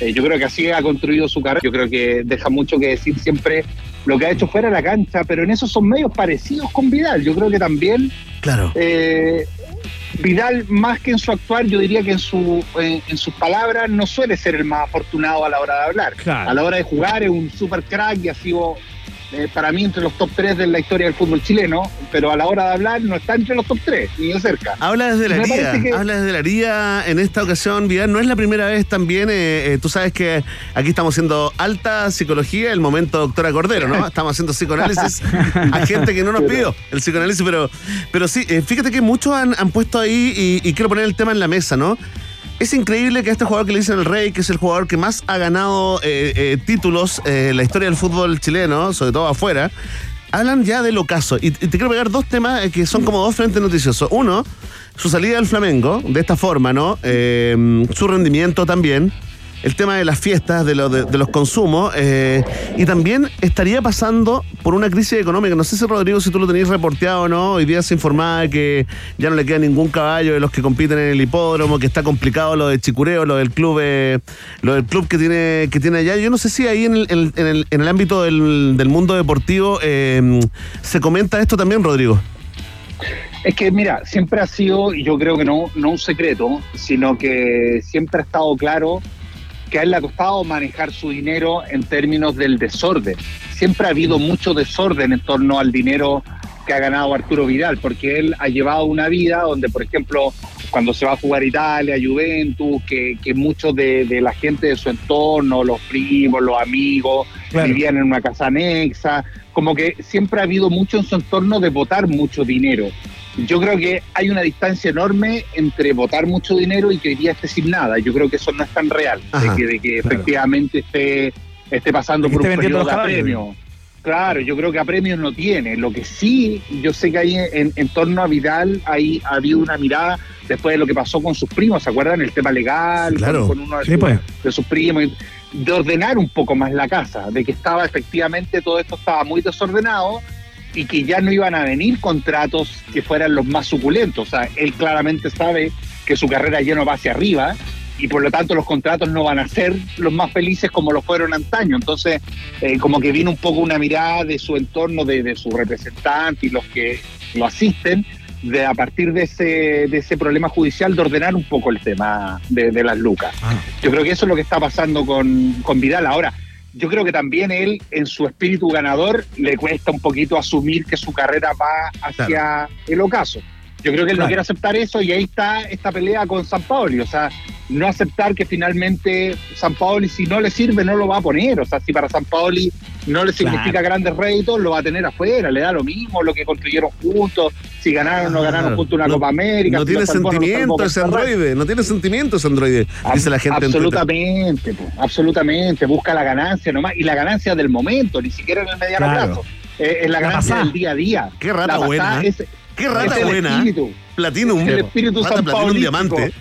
Eh, yo creo que así ha construido su carrera. Yo creo que deja mucho que decir siempre lo que ha hecho fuera de la cancha, pero en esos son medios parecidos con Vidal. Yo creo que también Claro. eh, Vidal, más que en su actuar, yo diría que en, su, en, en sus palabras no suele ser el más afortunado a la hora de hablar. Claro. A la hora de jugar es un super crack y ha sido eh, para mí entre los top 3 de la historia del fútbol chileno, pero a la hora de hablar no está entre los top 3, ni de cerca. Habla desde la que- habla desde la haría en esta ocasión, Vidal. No es la primera vez también, eh, eh, tú sabes que aquí estamos haciendo alta psicología, el momento doctora Cordero, ¿no? Estamos haciendo psicoanálisis a gente que no nos pidió el psicoanálisis, pero, pero sí, fíjate que muchos han, han puesto ahí y, y quiero poner el tema en la mesa, ¿no? Es increíble que a este jugador que le dicen el rey, que es el jugador que más ha ganado eh, eh, títulos eh, en la historia del fútbol chileno, sobre todo afuera, hablan ya del ocaso. Y, y te quiero pegar dos temas que son como dos frentes noticiosos. Uno, su salida del Flamengo, de esta forma, ¿no? Su rendimiento también. El tema de las fiestas, de, lo- de- los consumos. eh, y también estaría pasando por una crisis económica. No sé si, Rodrigo, si tú lo tenías reporteado o no. Hoy día se informaba que ya no le queda ningún caballo de los que compiten en el hipódromo, que está complicado lo de Chicureo, lo del club, eh, lo del club que tiene, que tiene allá. Yo no sé si ahí en el, en el- en el- ámbito del, del mundo deportivo eh, se comenta esto también, Rodrigo. Es que, mira, siempre ha sido, y yo creo que no, no un secreto, sino que siempre ha estado claro que a él le ha costado manejar su dinero en términos del desorden. Siempre ha habido mucho desorden en torno al dinero que ha ganado Arturo Vidal, porque él ha llevado una vida donde, por ejemplo, cuando se va a jugar Italia, Juventus, que, que muchos de, de la gente de su entorno, los primos, los amigos, Claro. vivían en una casa anexa, como que siempre ha habido mucho en su entorno de votar mucho dinero. Yo creo que hay una distancia enorme entre votar mucho dinero y que hoy día esté sin nada. Yo creo que eso no es tan real, Ajá, de que, de que claro. efectivamente esté, esté pasando por un periodo de apremio. Claro, yo creo que a premios no tiene. Lo que sí, yo sé que ahí en, en torno a Vidal ahí ha habido una mirada después de lo que pasó con sus primos, ¿se acuerdan? El tema legal, Claro. con, con uno de, Sí, pues. de sus primos, de ordenar un poco más la casa, de que estaba efectivamente todo esto estaba muy desordenado y que ya no iban a venir contratos que fueran los más suculentos. O sea, él claramente sabe que su carrera ya no va hacia arriba y por lo tanto los contratos no van a ser los más felices como lo fueron antaño. Entonces, eh, como que viene un poco una mirada de su entorno, de, de su representante y los que lo asisten, de a partir de ese, de ese problema judicial de ordenar un poco el tema de, de las lucas. Yo creo que eso es lo que está pasando con, con Vidal ahora. Yo creo que también él, en su espíritu ganador, le cuesta un poquito asumir que su carrera va hacia el ocaso. Yo creo que él Claro. no quiere aceptar eso y ahí está esta pelea con San Paoli. O sea, no aceptar que finalmente San Paoli, si no le sirve, no lo va a poner. O sea, si para San Paoli no le significa Claro. grandes réditos, lo va a tener afuera. Le da lo mismo lo que construyeron juntos, si ganaron o no ganaron Claro. juntos una No- Copa América. No si tiene sentimiento ese androide, no tiene sentimiento ese androide, dice la gente en. Absolutamente, po, absolutamente. Busca la ganancia nomás. Y la ganancia del momento, ni siquiera en el mediano plazo. Eh, es la, La ganancia del día a día. Qué rata buena, ¿eh? es- Qué rata es buena. espíritu. Platinum. Es el espíritu Rata San Platinum diamante.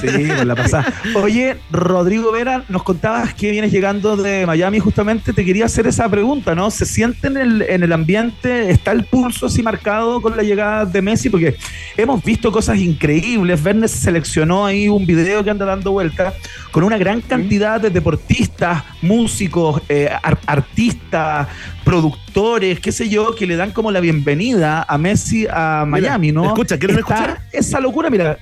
Sí, con la pasada. Oye, Rodrigo Vera, nos contabas que vienes llegando de Miami justamente. Te quería hacer esa pregunta, ¿no? ¿Se siente en el, en el ambiente, está el pulso así marcado con la llegada de Messi? Porque hemos visto cosas increíbles. Verne seleccionó ahí un video que anda dando vueltas con una gran cantidad de deportistas, músicos, eh, ar- artistas, productores, qué sé yo, que le dan como la bienvenida a Messi a Miami, ¿no? escucha, ¿quieren escuchar? Esa locura, mira,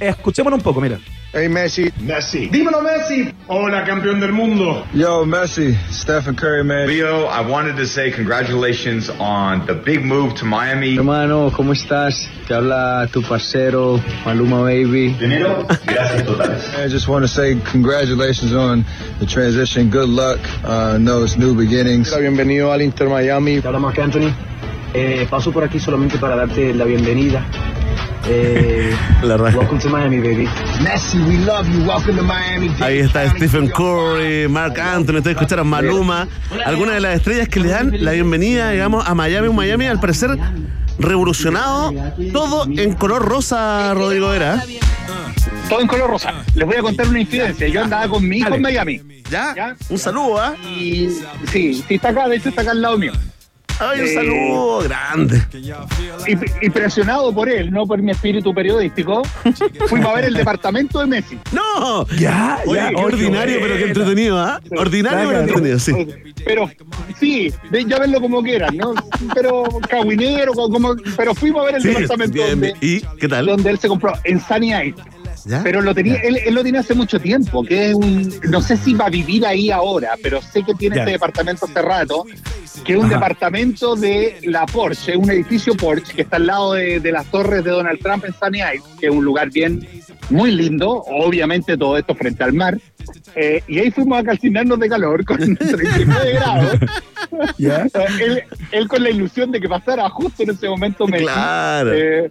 escuchémonos un poco, mira. Hey Messi. Messi. Dímelo, Messi. Hola, campeón del mundo. Yo, Messi. Stephen Curry, man. Leo, I wanted to say congratulations on the big move to Miami. Hermano, ¿cómo estás? Te habla tu parcero, Maluma Baby. Dinero, gracias totales. I just want to say congratulations on the transition. Good luck. Uh, it's new beginnings. Bienvenido al Inter Miami. Te habla Marc Anthony. Eh, paso por aquí solamente para darte la bienvenida. Eh, La raja. welcome to Miami, baby. Messi, we love you. Welcome to Miami. Ahí está Stephen Curry, Mark Anthony, ustedes escucharon Maluma, algunas de las estrellas que le dan la bienvenida, digamos, a Miami, un Miami al parecer revolucionado, todo en color rosa, Rodrigo Vera. Todo en color rosa. Les voy a contar una infidencia. Yo andaba con mi hijo en Miami. ¿Ya? Un saludo, ¿ah? Y sí, sí está acá, de hecho está acá al lado mío. Ay, un Eh, saludo grande. Y, y presionado por él, no por mi espíritu periodístico, fuimos a ver el departamento de Messi. ¡No! Ya, Oye, ya. ordinario, pero qué entretenido, ¿ah? Ordinario, pero entretenido, sí. Pero sí, de, ya verlo como quieran, ¿no? Pero caguinero, como, como- pero fuimos a ver el Sí, departamento bien, donde. ¿Y qué tal? donde él se compró, en Sunny Isle. ¿Ya? Pero lo tenía, él, él lo tenía hace mucho tiempo, que es un, no sé si va a vivir ahí ahora, pero sé que tiene este departamento hace rato, que es un Ajá. departamento de la Porsche, un edificio Porsche que está al lado de, de las torres de Donald Trump en Sunny Isle, que es un lugar bien, muy lindo, obviamente todo esto frente al mar. Eh, y ahí fuimos a calcinarnos de calor con 39 grados. Ya. él, él con la ilusión de que pasara justo en ese momento Messi. Claro. Eh,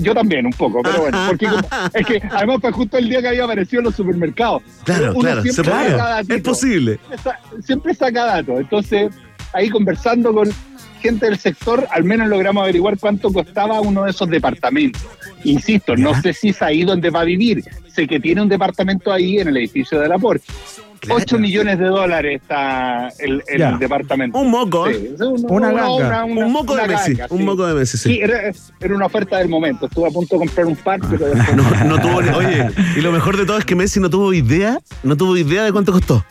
yo también un poco, pero bueno, porque como- es que además fue justo el día que había aparecido en los supermercados. Claro, Uno claro, se siempre puede. saca datito, Es posible. siempre sa- Siempre saca datos. Entonces, ahí conversando con gente del sector, al menos logramos averiguar cuánto costaba uno de esos departamentos. Insisto, no sé si es ahí donde va a vivir. Sé que tiene un departamento ahí en el edificio de la Porsche. 8 millones de dólares está el, departamento. Un moco, Sí, ¿eh? una, Una una ganga. obra, una- Un moco de Messi, ganga, un moco de Messi, sí. Sí, era, era una oferta del momento. Estuve a punto de comprar un par, pero después- No, no tuvo ni- oye, y lo mejor de todo es que Messi no tuvo idea, no tuvo idea de cuánto costó.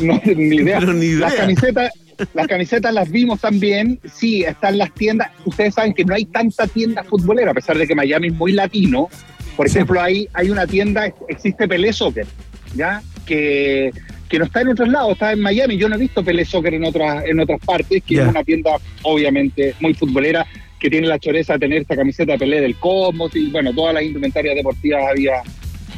No, ni idea. Pero ni idea. Las camisetas, las camisetas las vimos también. Sí, están las tiendas. Ustedes saben que no hay tanta tienda futbolera, a pesar de que Miami es muy latino. Por ejemplo, hay, hay una tienda, existe Pelé Soccer, ¿ya? Que, que no está en otros lados, está en Miami. Yo no he visto Pelé Soccer en otras, en otras partes, que es una tienda obviamente muy futbolera, que tiene la choreza de tener esta camiseta de Pelé del Cosmos y bueno, todas las indumentarias deportivas había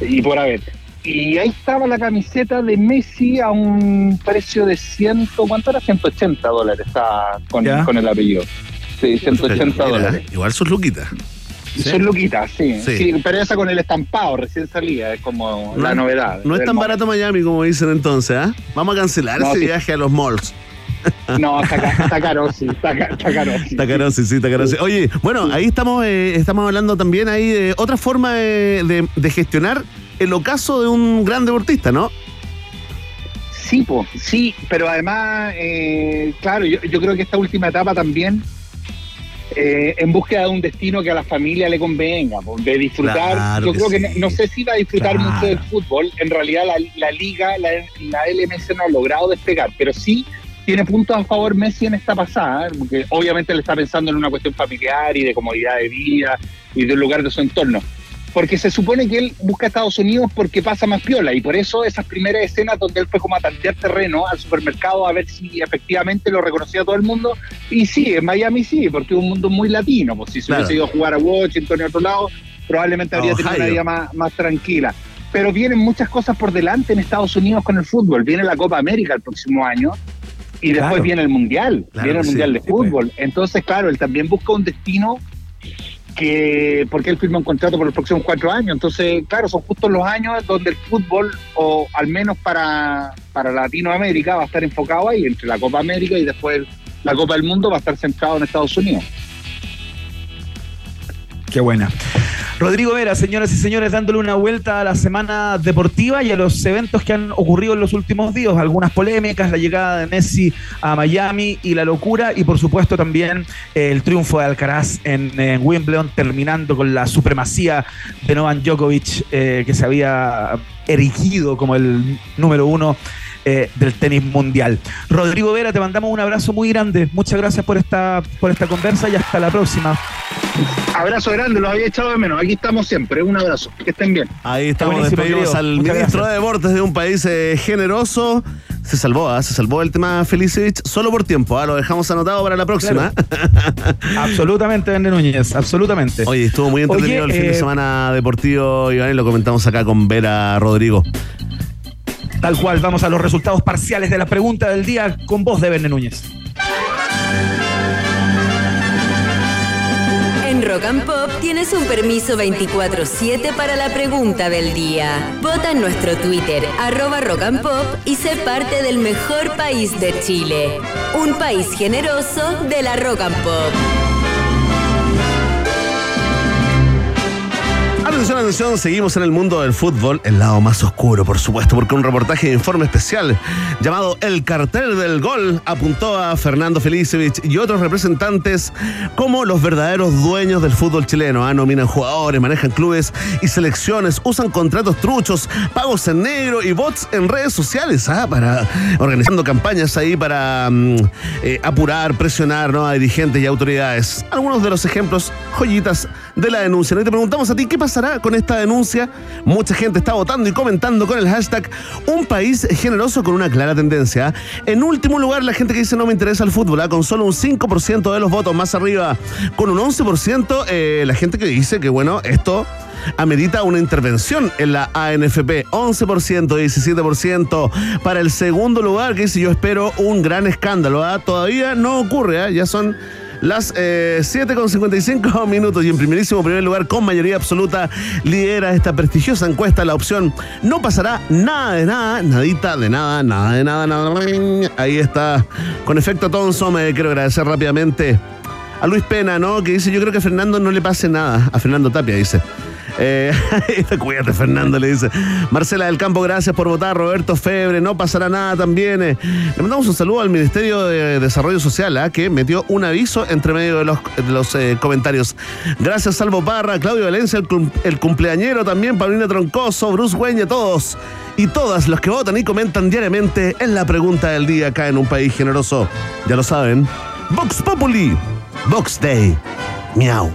y por haber. Y ahí estaba la camiseta de Messi a un precio de ciento, ¿cuánto era? 180 dólares estaba con, con el apellido. Sí, 180 Mira, dólares. Igual sus luquitas. Son luquitas, sí, Sí. sí. Pero esa con el estampado recién salía, es como la No- novedad. No es tan barato Miami como dicen entonces, ¿ah? Vamos a cancelar No, ese sí. viaje a los malls. No, está, ca- está caro, sí, está, ca- está caro. Está caro, sí, sí, está caro. sí. Oye, bueno, ahí estamos, eh, estamos hablando también ahí de otra forma de, de- de gestionar el ocaso de un gran deportista, ¿no? Sí, po, sí, pero además, eh, claro, yo, yo creo que esta última etapa también, eh, en búsqueda de un destino que a la familia le convenga, de disfrutar. Claro yo creo que sí. no, no sé si va a disfrutar Claro. mucho del fútbol. En realidad, la, la liga, la, la LMS no ha logrado despegar, pero sí tiene puntos a favor Messi en esta pasada, ¿eh? porque obviamente le está pensando en una cuestión familiar y de comodidad de vida y del lugar de su entorno. Porque se supone que él busca Estados Unidos porque pasa más piola y por eso esas primeras escenas donde él fue como a tantear terreno al supermercado a ver si efectivamente lo reconocía todo el mundo. Y sí, en Miami sí, porque es un mundo muy latino. Pues si se Claro. hubiese ido a jugar a Washington y a otro lado, probablemente habría A tenido una vida más, más tranquila. Pero vienen muchas cosas por delante en Estados Unidos con el fútbol. Viene la Copa América el próximo año y después viene el Mundial, Claro viene el sí. Mundial de fútbol. Entonces, claro, él también busca un destino que, porque él firma un contrato por los próximos cuatro años. Entonces, claro, son justos los años donde el fútbol, o al menos para, para Latinoamérica, va a estar enfocado ahí, entre la Copa América y después la Copa del Mundo va a estar centrado en Estados Unidos. Qué buena. Rodrigo Vera, señoras y señores, dándole una vuelta a la semana deportiva y a los eventos que han ocurrido en los últimos días. Algunas polémicas, la llegada de Messi a Miami y la locura, y por supuesto también eh, el triunfo de Alcaraz en, en Wimbledon, terminando con la supremacía de Novak Djokovic, eh, que se había erigido como el número uno eh, del tenis mundial. Rodrigo Vera, te mandamos un abrazo muy grande. Muchas gracias por esta, por esta conversa y hasta la próxima. Abrazo grande, los había echado de menos. Aquí estamos siempre. Un abrazo. Que estén bien. Ahí estamos, despedimos querido. al Muchas ministro gracias. de Deportes de un país eh, generoso. Se salvó, ¿ah? se salvó el tema Felicevich solo por tiempo. ¿ah? Lo dejamos anotado para la próxima. Absolutamente, Verne Núñez, absolutamente. Oye, estuvo muy entretenido Oye, el fin de eh, semana deportivo, Iván, y lo comentamos acá con Vera Rodrigo. Tal cual, vamos a los resultados parciales de la pregunta del día con voz de Verne Núñez. En Rock and Pop tienes un permiso 24-7 para la pregunta del día. Vota en nuestro Twitter, arroba Rock and Pop, y sé parte del mejor país de Chile. Un país generoso de la Rock and Pop. Atención, atención, seguimos en el mundo del fútbol, el lado más oscuro, por supuesto, porque un reportaje de informe especial llamado El cartel del gol apuntó a Fernando Felicevich y otros representantes como los verdaderos dueños del fútbol chileno. ¿ah? Nominan jugadores, manejan clubes y selecciones, usan contratos truchos, pagos en negro y bots en redes sociales, ¿ah? para organizando campañas ahí para mm, eh, apurar, presionar ¿no? a dirigentes y autoridades. Algunos de los ejemplos, joyitas de la denuncia. Y te preguntamos a ti, ¿qué con esta denuncia? Mucha gente está votando y comentando con el hashtag Un país generoso con una clara tendencia. En último lugar, la gente que dice no me interesa el fútbol, ¿ah? con solo un 5% de los votos más arriba, con un 11% eh, la gente que dice que bueno, esto amerita una intervención en la ANFP. 11%, 17% para el segundo lugar, que dice yo espero un gran escándalo. ¿ah? Todavía no ocurre, ¿ah? ya son las eh, 7 con 55 minutos y en primerísimo primer lugar con mayoría absoluta lidera esta prestigiosa encuesta la opción no pasará nada de nada, nadita de nada, nada de nada, nada. Ahí está. Con efecto Thompson, me quiero agradecer rápidamente a Luis Pena, ¿no? Que dice, yo creo que a Fernando no le pase nada. A Fernando Tapia dice. Eh, cuídate, Fernando, le dice. Marcela del Campo, gracias por votar. Roberto Febre, no pasará nada también. Eh. Le mandamos un saludo al Ministerio de Desarrollo Social, ¿ah? que metió un aviso entre medio de los, eh, comentarios. Gracias, Salvo Parra, Claudio Valencia, el, cum- el cumpleañero también, Paulina Troncoso, Bruce Güeñe, todos y todas los que votan y comentan diariamente en la pregunta del día acá en un país generoso. Ya lo saben. Vox Populi, Vox Day, miau.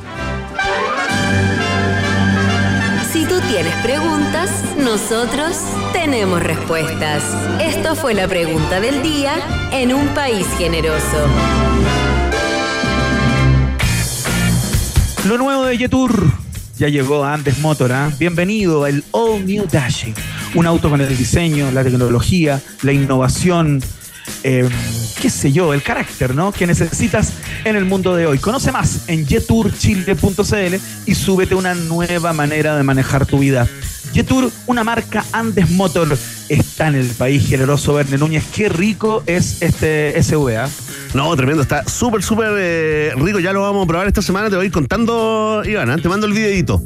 Preguntas, nosotros tenemos respuestas. Esto fue la pregunta del día en un país generoso. Lo nuevo de Yetur. Ya llegó Andes Motor, ¿ah? Bienvenido el All New Dashing. Un auto con el diseño, la tecnología, la innovación, eh, qué sé yo, el carácter, ¿no? Que necesitas en el mundo de hoy. Conoce más en yeturchile.cl y súbete una nueva manera de manejar tu vida. Yetur, una marca Andes Motor, está en el país generoso Verne Núñez. Qué rico es este SUV, No, tremendo, está súper, súper eh, rico. Ya lo vamos a probar esta semana. Te voy a ir contando, Iván. ¿ah? Te mando el videito.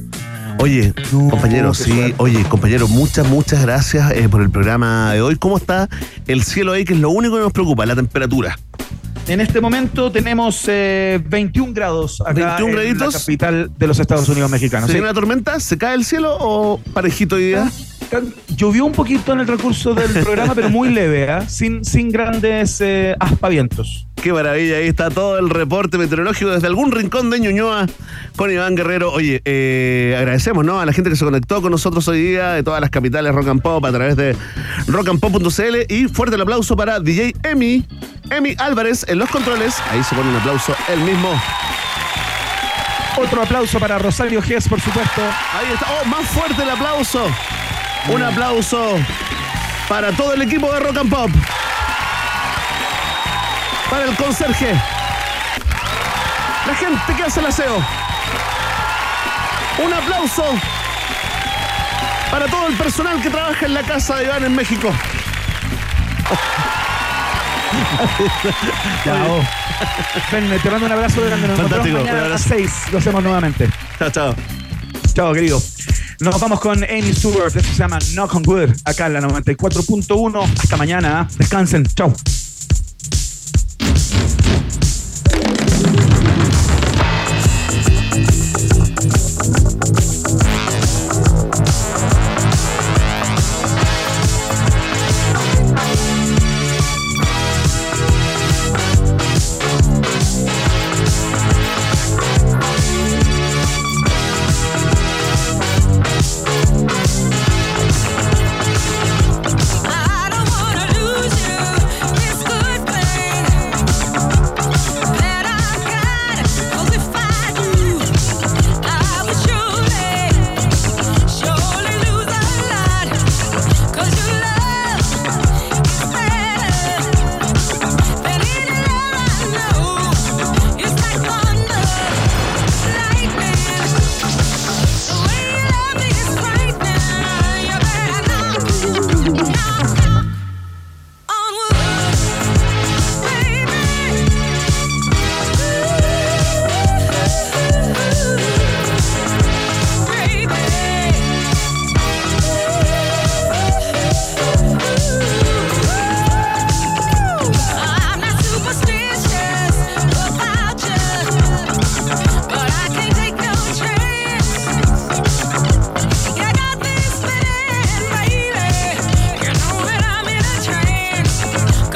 Oye, compañero, sí, oye, compañero, muchas, muchas gracias eh, por el programa de hoy. ¿Cómo está el cielo ahí? Que es lo único que nos preocupa, la temperatura. En este momento tenemos eh, 21 grados acá 21 en graditos. la capital de los Estados Unidos mexicanos. ¿Se ¿sí? viene una tormenta? ¿Se cae el cielo o parejito hoy día? Llovió un poquito en el transcurso del programa, pero muy leve, ¿ah? sin, sin grandes eh, aspavientos. Qué maravilla, ahí está todo el reporte meteorológico desde algún rincón de Ñuñoa con Iván Guerrero. Oye, eh, agradecemos ¿no? a la gente que se conectó con nosotros hoy día de todas las capitales Rock and Pop a través de rockandpop.cl y fuerte el aplauso para DJ Emi, Emi Álvarez en los controles. Ahí se pone un aplauso él mismo. Otro aplauso para Rosario Gess, por supuesto. Ahí está. Oh, más fuerte el aplauso. Un aplauso para todo el equipo de Rock and Pop. Para el conserje. La gente que hace el aseo. Un aplauso para todo el personal que trabaja en la casa de Iván en México. Chao. Ven, te mando un abrazo grande. Nos Fantástico, mañana a las abrazo. 6. Lo hacemos nuevamente. Chao, chao. Chao, querido. Nos vamos con Amy Stewart. Esto se llama Knock on Wood. Acá en la 94.1. Hasta mañana. ¿ah? Descansen. Chao.